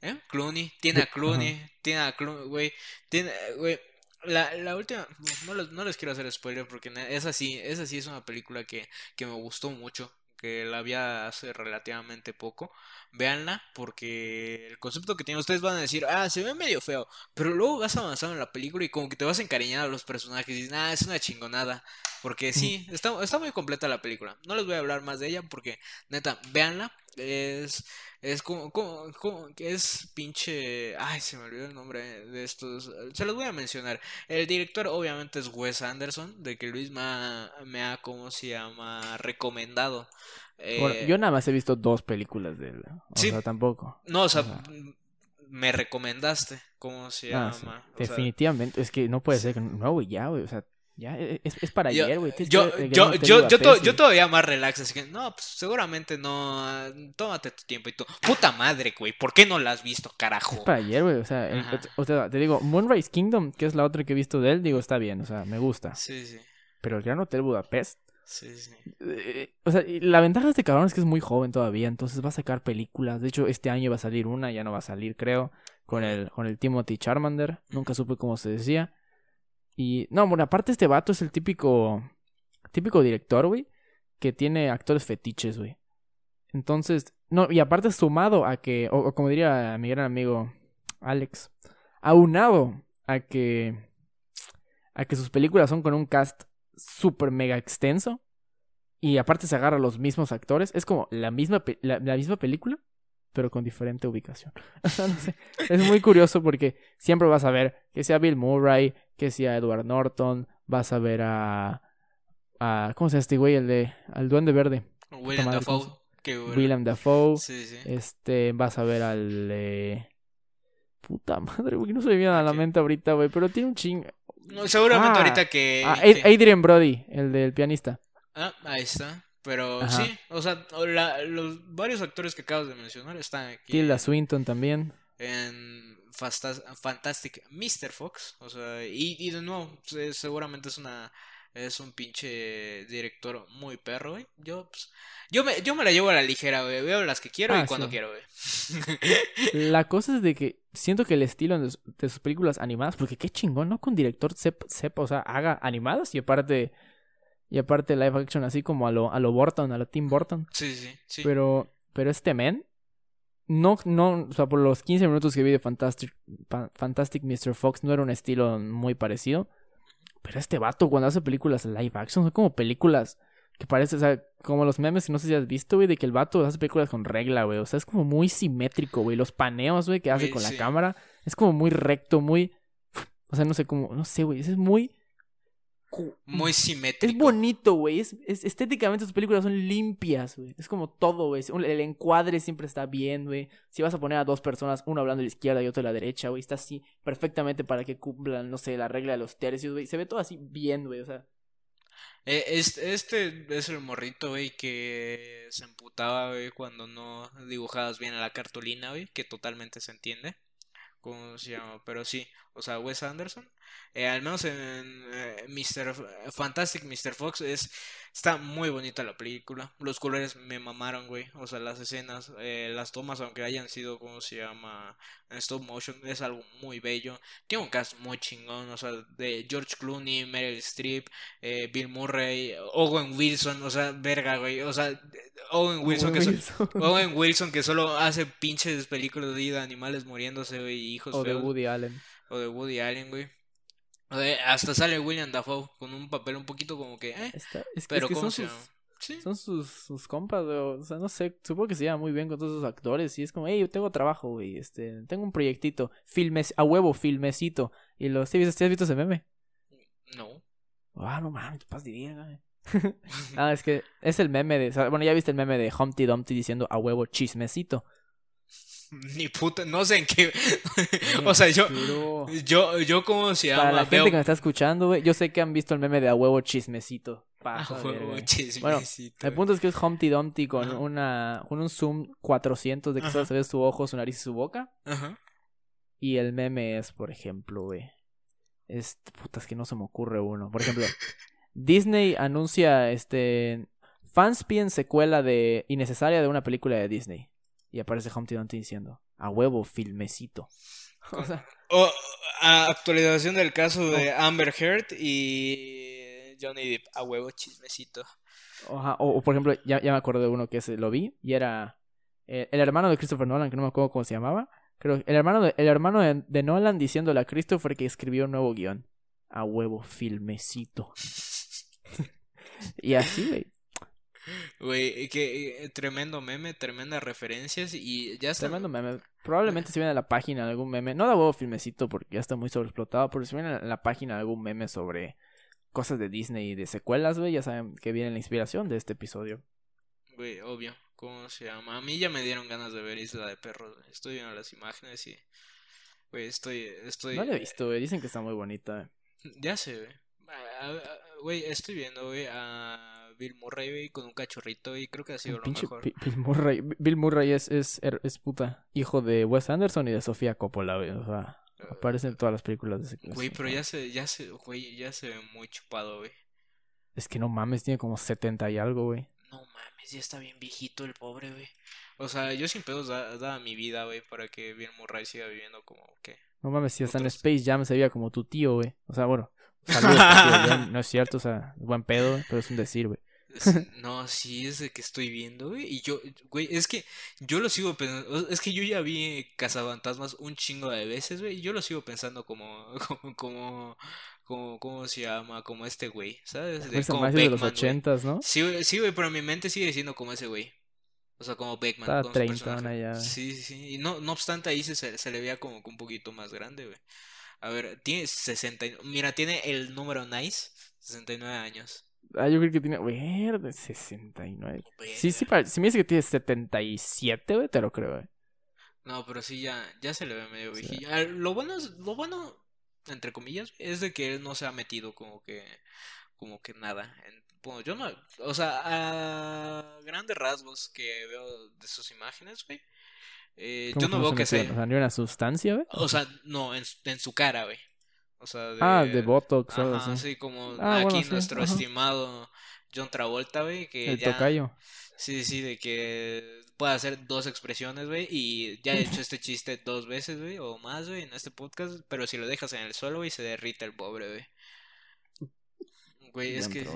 ¿Eh? Clooney, tiene a Ajá. Clooney, tiene a Clooney, güey, tiene, güey, la, la última, no les, no les quiero hacer spoiler porque ne- esa sí, esa sí es una película que, que me gustó mucho, que la vi hace relativamente poco, véanla porque el concepto que tiene, ustedes van a decir, ah, se ve medio feo, pero luego vas avanzando en la película y como que te vas a encariñar a los personajes y dices, ah, es una chingonada, porque sí, está, está muy completa la película, no les voy a hablar más de ella porque, neta, véanla, es... Es como, como, como que es pinche. Ay, se me olvidó el nombre de estos. Se los voy a mencionar. El director, obviamente, es Wes Anderson, de que Luis me ha, me ha ¿cómo se llama? Recomendado. Bueno, Eh, yo nada más he visto dos películas de él. O Sí. sea, tampoco. No, o sea, me recomendaste. ¿Cómo se Ah, llama? sí, O sea, Definitivamente. Es que no puede ser que. No, güey, ya, güey. O sea, ya. e, Es, es para yo, ayer, güey. Yo, yo, yo, yo, to- todavía más relax, así que no, pues seguramente no. Tómate tu tiempo y tú. Puta madre, güey, ¿por qué no la has visto, carajo? Es para ayer, güey. O sea, el- Ajá. o sea, te digo, Moonrise Kingdom, que es la otra que he visto de él, digo, está bien, o sea, me gusta. Sí, sí, Pero el Gran Hotel Budapest, sí, sí. eh, o sea, la ventaja de este cabrón es que es muy joven todavía, entonces va a sacar películas. De hecho, este año va a salir una, ya no va a salir, creo, con el, con el Timothy Charmander. Nunca supe cómo se decía. Y, no, bueno, aparte este vato es el típico, típico director, güey, que tiene actores fetiches, güey. Entonces, no, y aparte sumado a que, o, como diría mi gran amigo Alex, aunado a que, a que sus películas son con un cast súper mega extenso y aparte se agarra a los mismos actores, es como la misma, la misma película, pero con diferente ubicación. No sé, es muy curioso porque siempre vas a ver que sea Bill Murray, que sea Edward Norton, vas a ver a, a ¿cómo se llama este güey? El de, al Duende Verde. William madre, ¿cómo Dafoe. Bueno. William Dafoe. Sí, sí. Este, vas a ver al. eh, Puta madre, güey. No se me viene a la mente ahorita, güey. Pero tiene un ching. No, seguramente Ah, ahorita que, Ah, Adrian Brody, el del pianista. Ah, ahí está. Pero Ajá. sí, o sea, la- los varios actores que acabas de mencionar están aquí Tilda Swinton también. en Fantastic Mr. Fox. O sea, y, y de nuevo, se- seguramente es una es un pinche director muy perro, güey. Yo, pues, yo me, yo me la llevo a la ligera, güey. Veo las que quiero Ah, y cuando sí. quiero, güey. La cosa es de que siento que el estilo de sus películas animadas, porque qué chingón, ¿no? Que un director sepa, sepa, o sea, haga animadas y aparte. Y aparte live action así como a lo, a lo Burton, a lo Tim Burton. Sí, sí, sí. Pero, pero este men, no, no, o sea, por los 15 minutos que vi de Fantastic, Fa- Fantastic Mr. Fox, no era un estilo muy parecido. Pero este vato, cuando hace películas live action, son como películas que parece, o sea, como los memes, no sé si has visto, güey, de que el vato hace películas con regla, güey. O sea, es como muy simétrico, güey. Los paneos, güey, que hace con la sí. cámara, es como muy recto, muy. O sea, no sé cómo, no sé, güey. Es muy. Muy simétrico. Es bonito, güey. Es, es- estéticamente sus películas son limpias, güey. Es como todo, güey. El encuadre siempre está bien, güey. Si vas a poner a dos personas, uno hablando de la izquierda y otro de la derecha, güey, está así perfectamente para que cumplan, no sé, la regla de los tercios, güey. Se ve todo así bien, güey. O sea, Eh, Este, este es el morrito, güey, que se emputaba, güey, cuando no dibujabas bien a la cartulina, güey, que totalmente se entiende. ¿Cómo se llama? Pero sí, o sea, Wes Anderson, eh, al menos en eh, Mr. Fantastic Mr. Fox, es, está muy bonita la película. Los colores me mamaron, güey. O sea, las escenas, eh, las tomas, aunque hayan sido, ¿cómo se llama? En stop motion, es algo muy bello. Tiene un cast muy chingón, o sea, de George Clooney, Meryl Streep, eh, Bill Murray, Owen Wilson, o sea, verga, güey. O sea, Owen Wilson que, so- Wilson. Owen Wilson que solo hace pinches películas de animales muriéndose, güey, hijos O de. Woody Allen. O de Woody Allen, güey. Hasta sale William Dafoe con un papel un poquito como que, eh, Está- es, es pero que ¿cómo son se sus? Sí. son sus, sus compas, güey. O sea, no sé. Supongo que se lleva muy bien con todos esos actores. Y es como, hey, yo tengo trabajo, güey. Este, tengo un proyectito. Filmes, a huevo, filmecito. Y los, ¿sí, has visto ese meme? No. Ah, no mames, de bien, güey. ah, es que es el meme de. Bueno, ya viste el meme de Humpty Dumpty diciendo a huevo chismecito. Ni puta, no sé en qué. o sea, yo, yo, yo, ¿cómo se llama? Para la gente Veo- que me está escuchando, güey, yo sé que han visto el meme de a huevo chismecito. De huevo, chismecito. El punto es que es Humpty Dumpty con Ajá. una con un zoom 400 de que solo se ve su ojo, su nariz y su boca. Ajá. Y el meme es, por ejemplo, güey. Es, puta, es que no se me ocurre uno. Por ejemplo, Disney anuncia, este... Fans piden secuela de innecesaria de una película de Disney. Y aparece Humpty Dumpty diciendo, a huevo, filmecito. O sea, O, a- actualización del caso de Amber Heard y Johnny Depp. A huevo, chismecito. Ajá, o, o, por ejemplo, ya, ya me acuerdo de uno que se lo vi y era eh, el hermano de Christopher Nolan, que no me acuerdo cómo se llamaba. Creo el hermano de, el hermano de, de Nolan diciéndole a Christopher que escribió un nuevo guion. A huevo, filmecito. y así, güey. Güey, que eh, tremendo meme, tremendas referencias y ya está. Tremendo meme. Probablemente si viene a la página algún meme. No da huevo filmecito porque ya está muy sobreexplotado. Pero si viene a la página algún meme sobre cosas de Disney y de secuelas, güey, ya saben que viene la inspiración de este episodio. Güey, obvio. ¿Cómo se llama? A mí ya me dieron ganas de ver Isla de Perros. Estoy viendo las imágenes y. Güey, estoy. estoy No la he visto, güey. Dicen que está muy bonita. Ya sé, güey. Güey, estoy viendo, güey, a Bill Murray, güey, con un cachorrito y creo que ha sido El lo mejor. Bi- Bill Murray. Bill Murray es, es, er- es puta hijo de Wes Anderson y de Sofía Coppola, güey. O sea, aparece en todas las películas de ese Güey, pero ya se, ya se, güey, ya se ve muy chupado, güey. Es que no mames, tiene como 70 y algo, güey. No mames, ya está bien viejito el pobre, güey. O sea, yo sin pedos da, da mi vida, güey, para que Bill Murray siga viviendo como que. No mames, si hasta en Space Jam se veía como tu tío, güey. O sea, bueno. Saludos, tío. No es cierto, o sea, buen pedo, pero es un decir, güey. No, sí, es de que estoy viendo, güey. Y yo, güey, es que yo lo sigo pensando. Es que yo ya vi Cazafantasmas un chingo de veces, güey. Y yo lo sigo pensando como, como, como, como, ¿cómo se llama? Como este güey, ¿sabes? De, como más de los Beckman, ochentas, ¿no? Sí, güey, sí, güey, pero mi mente sigue siendo como ese güey. O sea, como Beckman. Estaba como su treintona personaje. ya. Sí, sí. Y no, no obstante, ahí se, se, le veía como que un poquito más grande, güey. A ver, tiene 60. y- Mira, tiene el número nice, 69 años. Ah, yo creo que tiene, güey, de 69. Sí, sí, pare- si me dice que tiene 77, güey, te lo creo, güey. No, pero sí ya, ya se le ve medio Sí. viejillo. Ah, Lo bueno es, lo bueno, entre comillas, es de que él no se ha metido como que, como que nada. En- bueno, yo no, o sea, a grandes rasgos que veo de sus imágenes, güey. eh, ¿Cómo yo no veo que metió? se, O sea, ni una sustancia, güey. o sea, no, en, en su cara, güey. O sea, de, Ah, de Botox algo ajá, así. sí, como Ah, aquí bueno, nuestro estimado John Travolta, güey, que El ya, tocayo. Sí, sí, de que puede hacer dos expresiones, güey, y ya he hecho este chiste dos veces, güey, o más, güey, en este podcast, pero si lo dejas en el suelo, güey, se derrite el pobre, güey. Güey, es que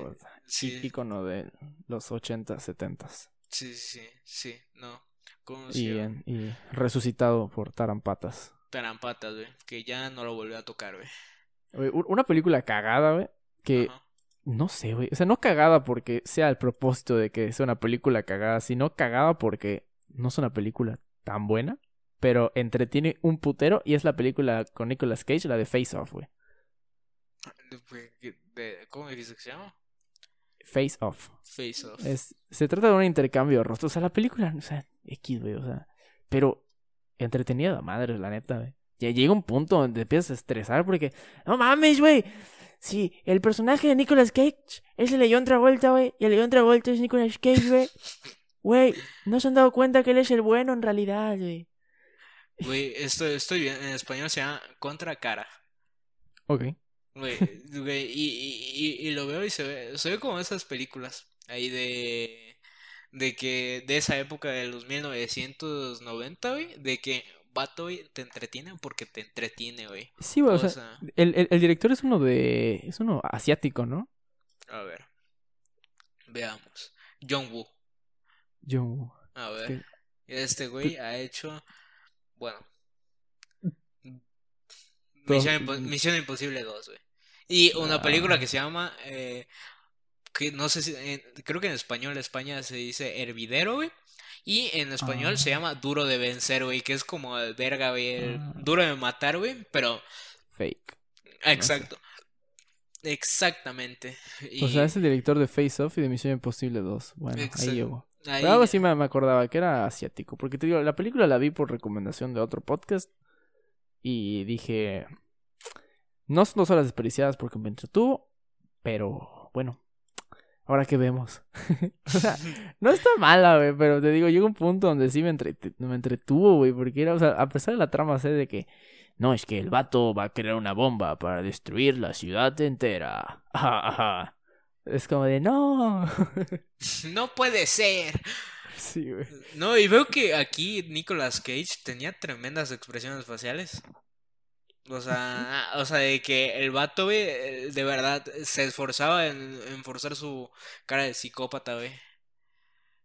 sí, Ícono de los 80, 70 sí, sí, sí, no. ¿Cómo se y, en- y resucitado por Tarampatas. Tarampatas, güey, que ya no lo volvió a tocar, güey. Una película cagada, güey, que Ajá. no sé, güey. O sea, no cagada porque sea el propósito de que sea una película cagada, sino cagada porque no es una película tan buena, pero entretiene un putero y es la película con Nicolas Cage, la de Face Off, güey. ¿Cómo dijiste que se llama? Face Off. Face Off. Es, se trata de un intercambio de rostros. O sea, la película, o sea, X, güey, o sea, pero entretenida, madre, la neta, güey. Ya llega un punto donde te empiezas a estresar porque, no mames, güey. Sí, el personaje de Nicolas Cage es el de John Travolta, güey. Y el de John Travolta es Nicolas Cage, güey. Güey, no se han dado cuenta que él es el bueno en realidad, güey. Güey, esto, estoy bien. En español se llama Contra Cara. Ok. Güey, güey, y, y, y, y lo veo y se ve, se ve como esas películas ahí de, de que, de esa época de los 1990, güey, de que vato, güey, te entretiene porque te entretiene, güey. Sí, güey, o sea, sea, el, el, el director es uno de... Es uno asiático, ¿no? a ver, veamos. John Woo, Yo... a Es ver, este güey ha hecho, bueno, Misión, Impo- Misión Imposible 2, güey. Y una película que se llama, eh, que no sé si, en- creo que en español, en España se dice Hervidero, güey. Y en español se Ah. llama Duro de Vencer, güey, que es como el verga, güey, el Ah. duro de matar, güey, pero Fake. exacto. Exactamente. Y O sea, es el director de Face Off y de Misión Imposible 2. Bueno, Exacto. ahí llegó. ahí- Pero algo así me, me acordaba que era asiático. Porque te digo, la película la vi por recomendación de otro podcast. Y dije. No son dos horas desperdiciadas porque me entretuvo. Pero bueno. Ahora que vemos. o sea, no está mala, güey. Pero te digo, llega un punto donde sí me, entrete- me entretuvo, güey. Porque era, o sea, a pesar de la trama, sé de que. No, es que el vato va a crear una bomba para destruir la ciudad entera. Ajá, ajá. Es como de no. No puede ser. sí, güey. No, y veo que aquí Nicolas Cage tenía tremendas expresiones faciales. O sea, o sea, de que el vato, güey, eh, de verdad se esforzaba en, en forzar su cara de psicópata, güey.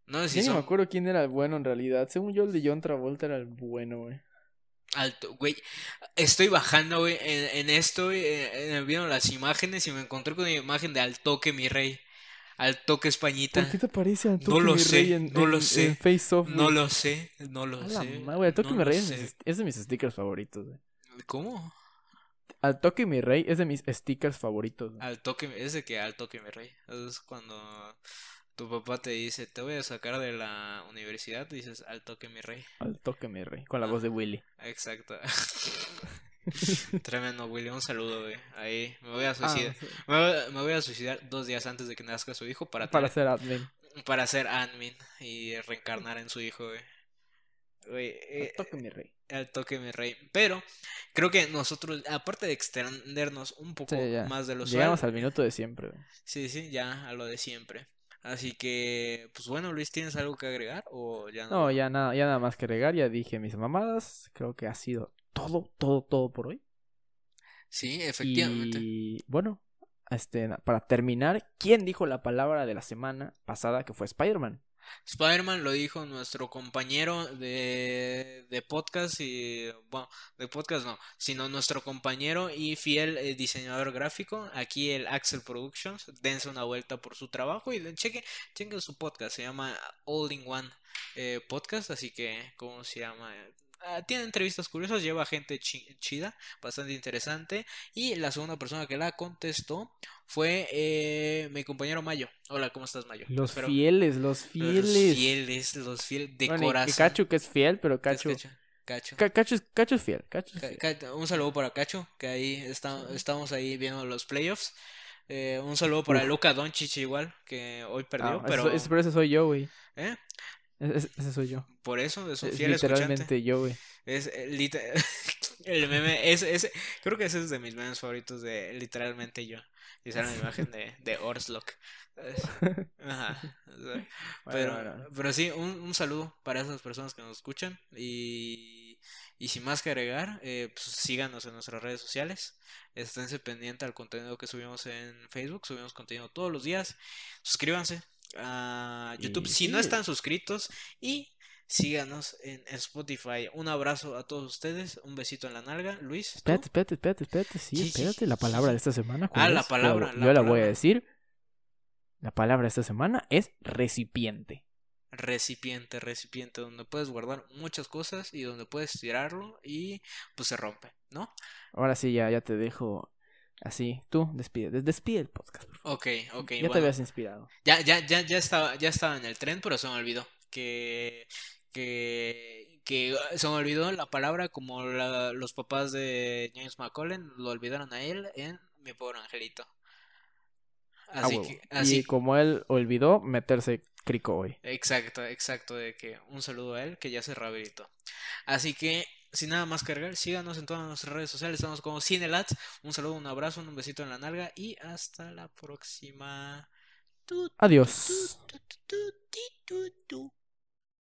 No sé si Ya ni me son acuerdo quién era el bueno en realidad. Según yo, el de John Travolta era el bueno, güey. alto, güey. Estoy bajando, güey, en, en esto, güey, en, en- viendo las imágenes y me encontré con una imagen de Al toque mi rey. Al toque Españita. ¿Por qué te parece a No Toque lo mi sé, Rey en, no lo sé. Face Off? No lo sé, no lo sé. güey, Al Toque no mi Rey es, es de mis stickers favoritos, güey. ¿Cómo? Al Toque mi Rey es de mis stickers favoritos. Al toque, es de que al toque mi rey. Es cuando tu papá te dice, te voy a sacar de la universidad, dices, al toque mi rey. Al Toque mi Rey. Con la voz de Willy. Exacto. Tremendo, Willy. Un saludo, güey. Ahí me voy a Ah, suicidar. sí. Me, voy, me voy a suicidar dos días antes de que nazca su hijo para, Para ser admin. para ser admin y reencarnar en su hijo, güey. Güey, eh, Al Toque mi Rey. Al toque mi rey. Pero creo que nosotros, aparte de extendernos un poco Sí, más de lo Llegamos al minuto de siempre. Sí, sí, ya a lo de siempre. Así que, pues bueno, Luis, ¿tienes algo que agregar o ya no? No, ya nada, ya nada más que regar. Ya dije mis mamadas. Creo que ha sido todo, todo, todo por hoy. Sí, efectivamente. Y bueno, este, para terminar, ¿quién dijo la palabra de la semana pasada que fue Spider-Man? Spider-Man lo dijo nuestro compañero de, de podcast y, bueno, de podcast no, sino nuestro compañero y fiel eh, diseñador gráfico, aquí el Axel Productions, dense una vuelta por su trabajo y le- cheque, chequen su podcast, se llama All in One eh, Podcast, así que, ¿cómo se llama? Ah, tiene entrevistas curiosas, lleva gente chi- chida, bastante interesante. Y la segunda persona que la contestó fue eh, mi compañero Mayo. Hola, ¿cómo estás, Mayo? Los Espero- fieles, los los fieles. fieles, los fieles de Bueno, corazón. Cacho que es fiel, pero ¿Qué es Cacho... Cacho? Cacho. Ca- Cacho, es, Cacho es fiel. Cacho es Ca- fiel. Ca- un saludo para Cacho, que ahí está, estamos ahí viendo los playoffs. Eh, un saludo para. Luca Doncic igual, que hoy perdió, Ah, pero... pero ese soy yo, güey. ¿eh? Ese, ese- ese soy yo. Por eso es un Es fiel escuchante. literalmente yo, güey. Es eh, lite- el meme, ese, ese, creo que ese es de mis memes favoritos de literalmente yo. Y sale la imagen de, de Orslock. Ajá. Pero, bueno. pero sí, un, un saludo para esas personas que nos escuchan. Y, y sin más que agregar, eh, pues síganos en nuestras redes sociales. Esténse pendientes al contenido que subimos en Facebook. Subimos contenido todos los días. Suscríbanse a YouTube Y si no están suscritos. Y síganos en Spotify. Un abrazo a todos ustedes. Un besito en la nalga. Luis. ¿tú? Espérate, espérate, espérate, espérate. Sí, espérate. sí, La palabra de esta semana. ¿cuál Ah, la? Yo palabra, Yo, la la voy a decir. La palabra de esta semana es recipiente. Recipiente, recipiente, donde puedes guardar muchas cosas y donde puedes tirarlo y pues se rompe, ¿no? Ahora sí, ya, ya te dejo así. Tú, despide. des- Despide el podcast, por favor. Ok, ok, ya te habías inspirado. Ya, ya, ya, ya estaba, ya estaba en el tren, pero se me olvidó que, que, que se me olvidó la palabra como la- los papás de James McCollen lo olvidaron a él en mi pobre angelito. Así que, así, Y como él olvidó meterse crico hoy. exacto, exacto, de que un saludo a él que ya se rehabilitó. Así que, sin nada más cargar, síganos en todas nuestras redes sociales, estamos como Cinelats. Un saludo, un abrazo, un besito en la nalga y hasta la próxima. Adiós.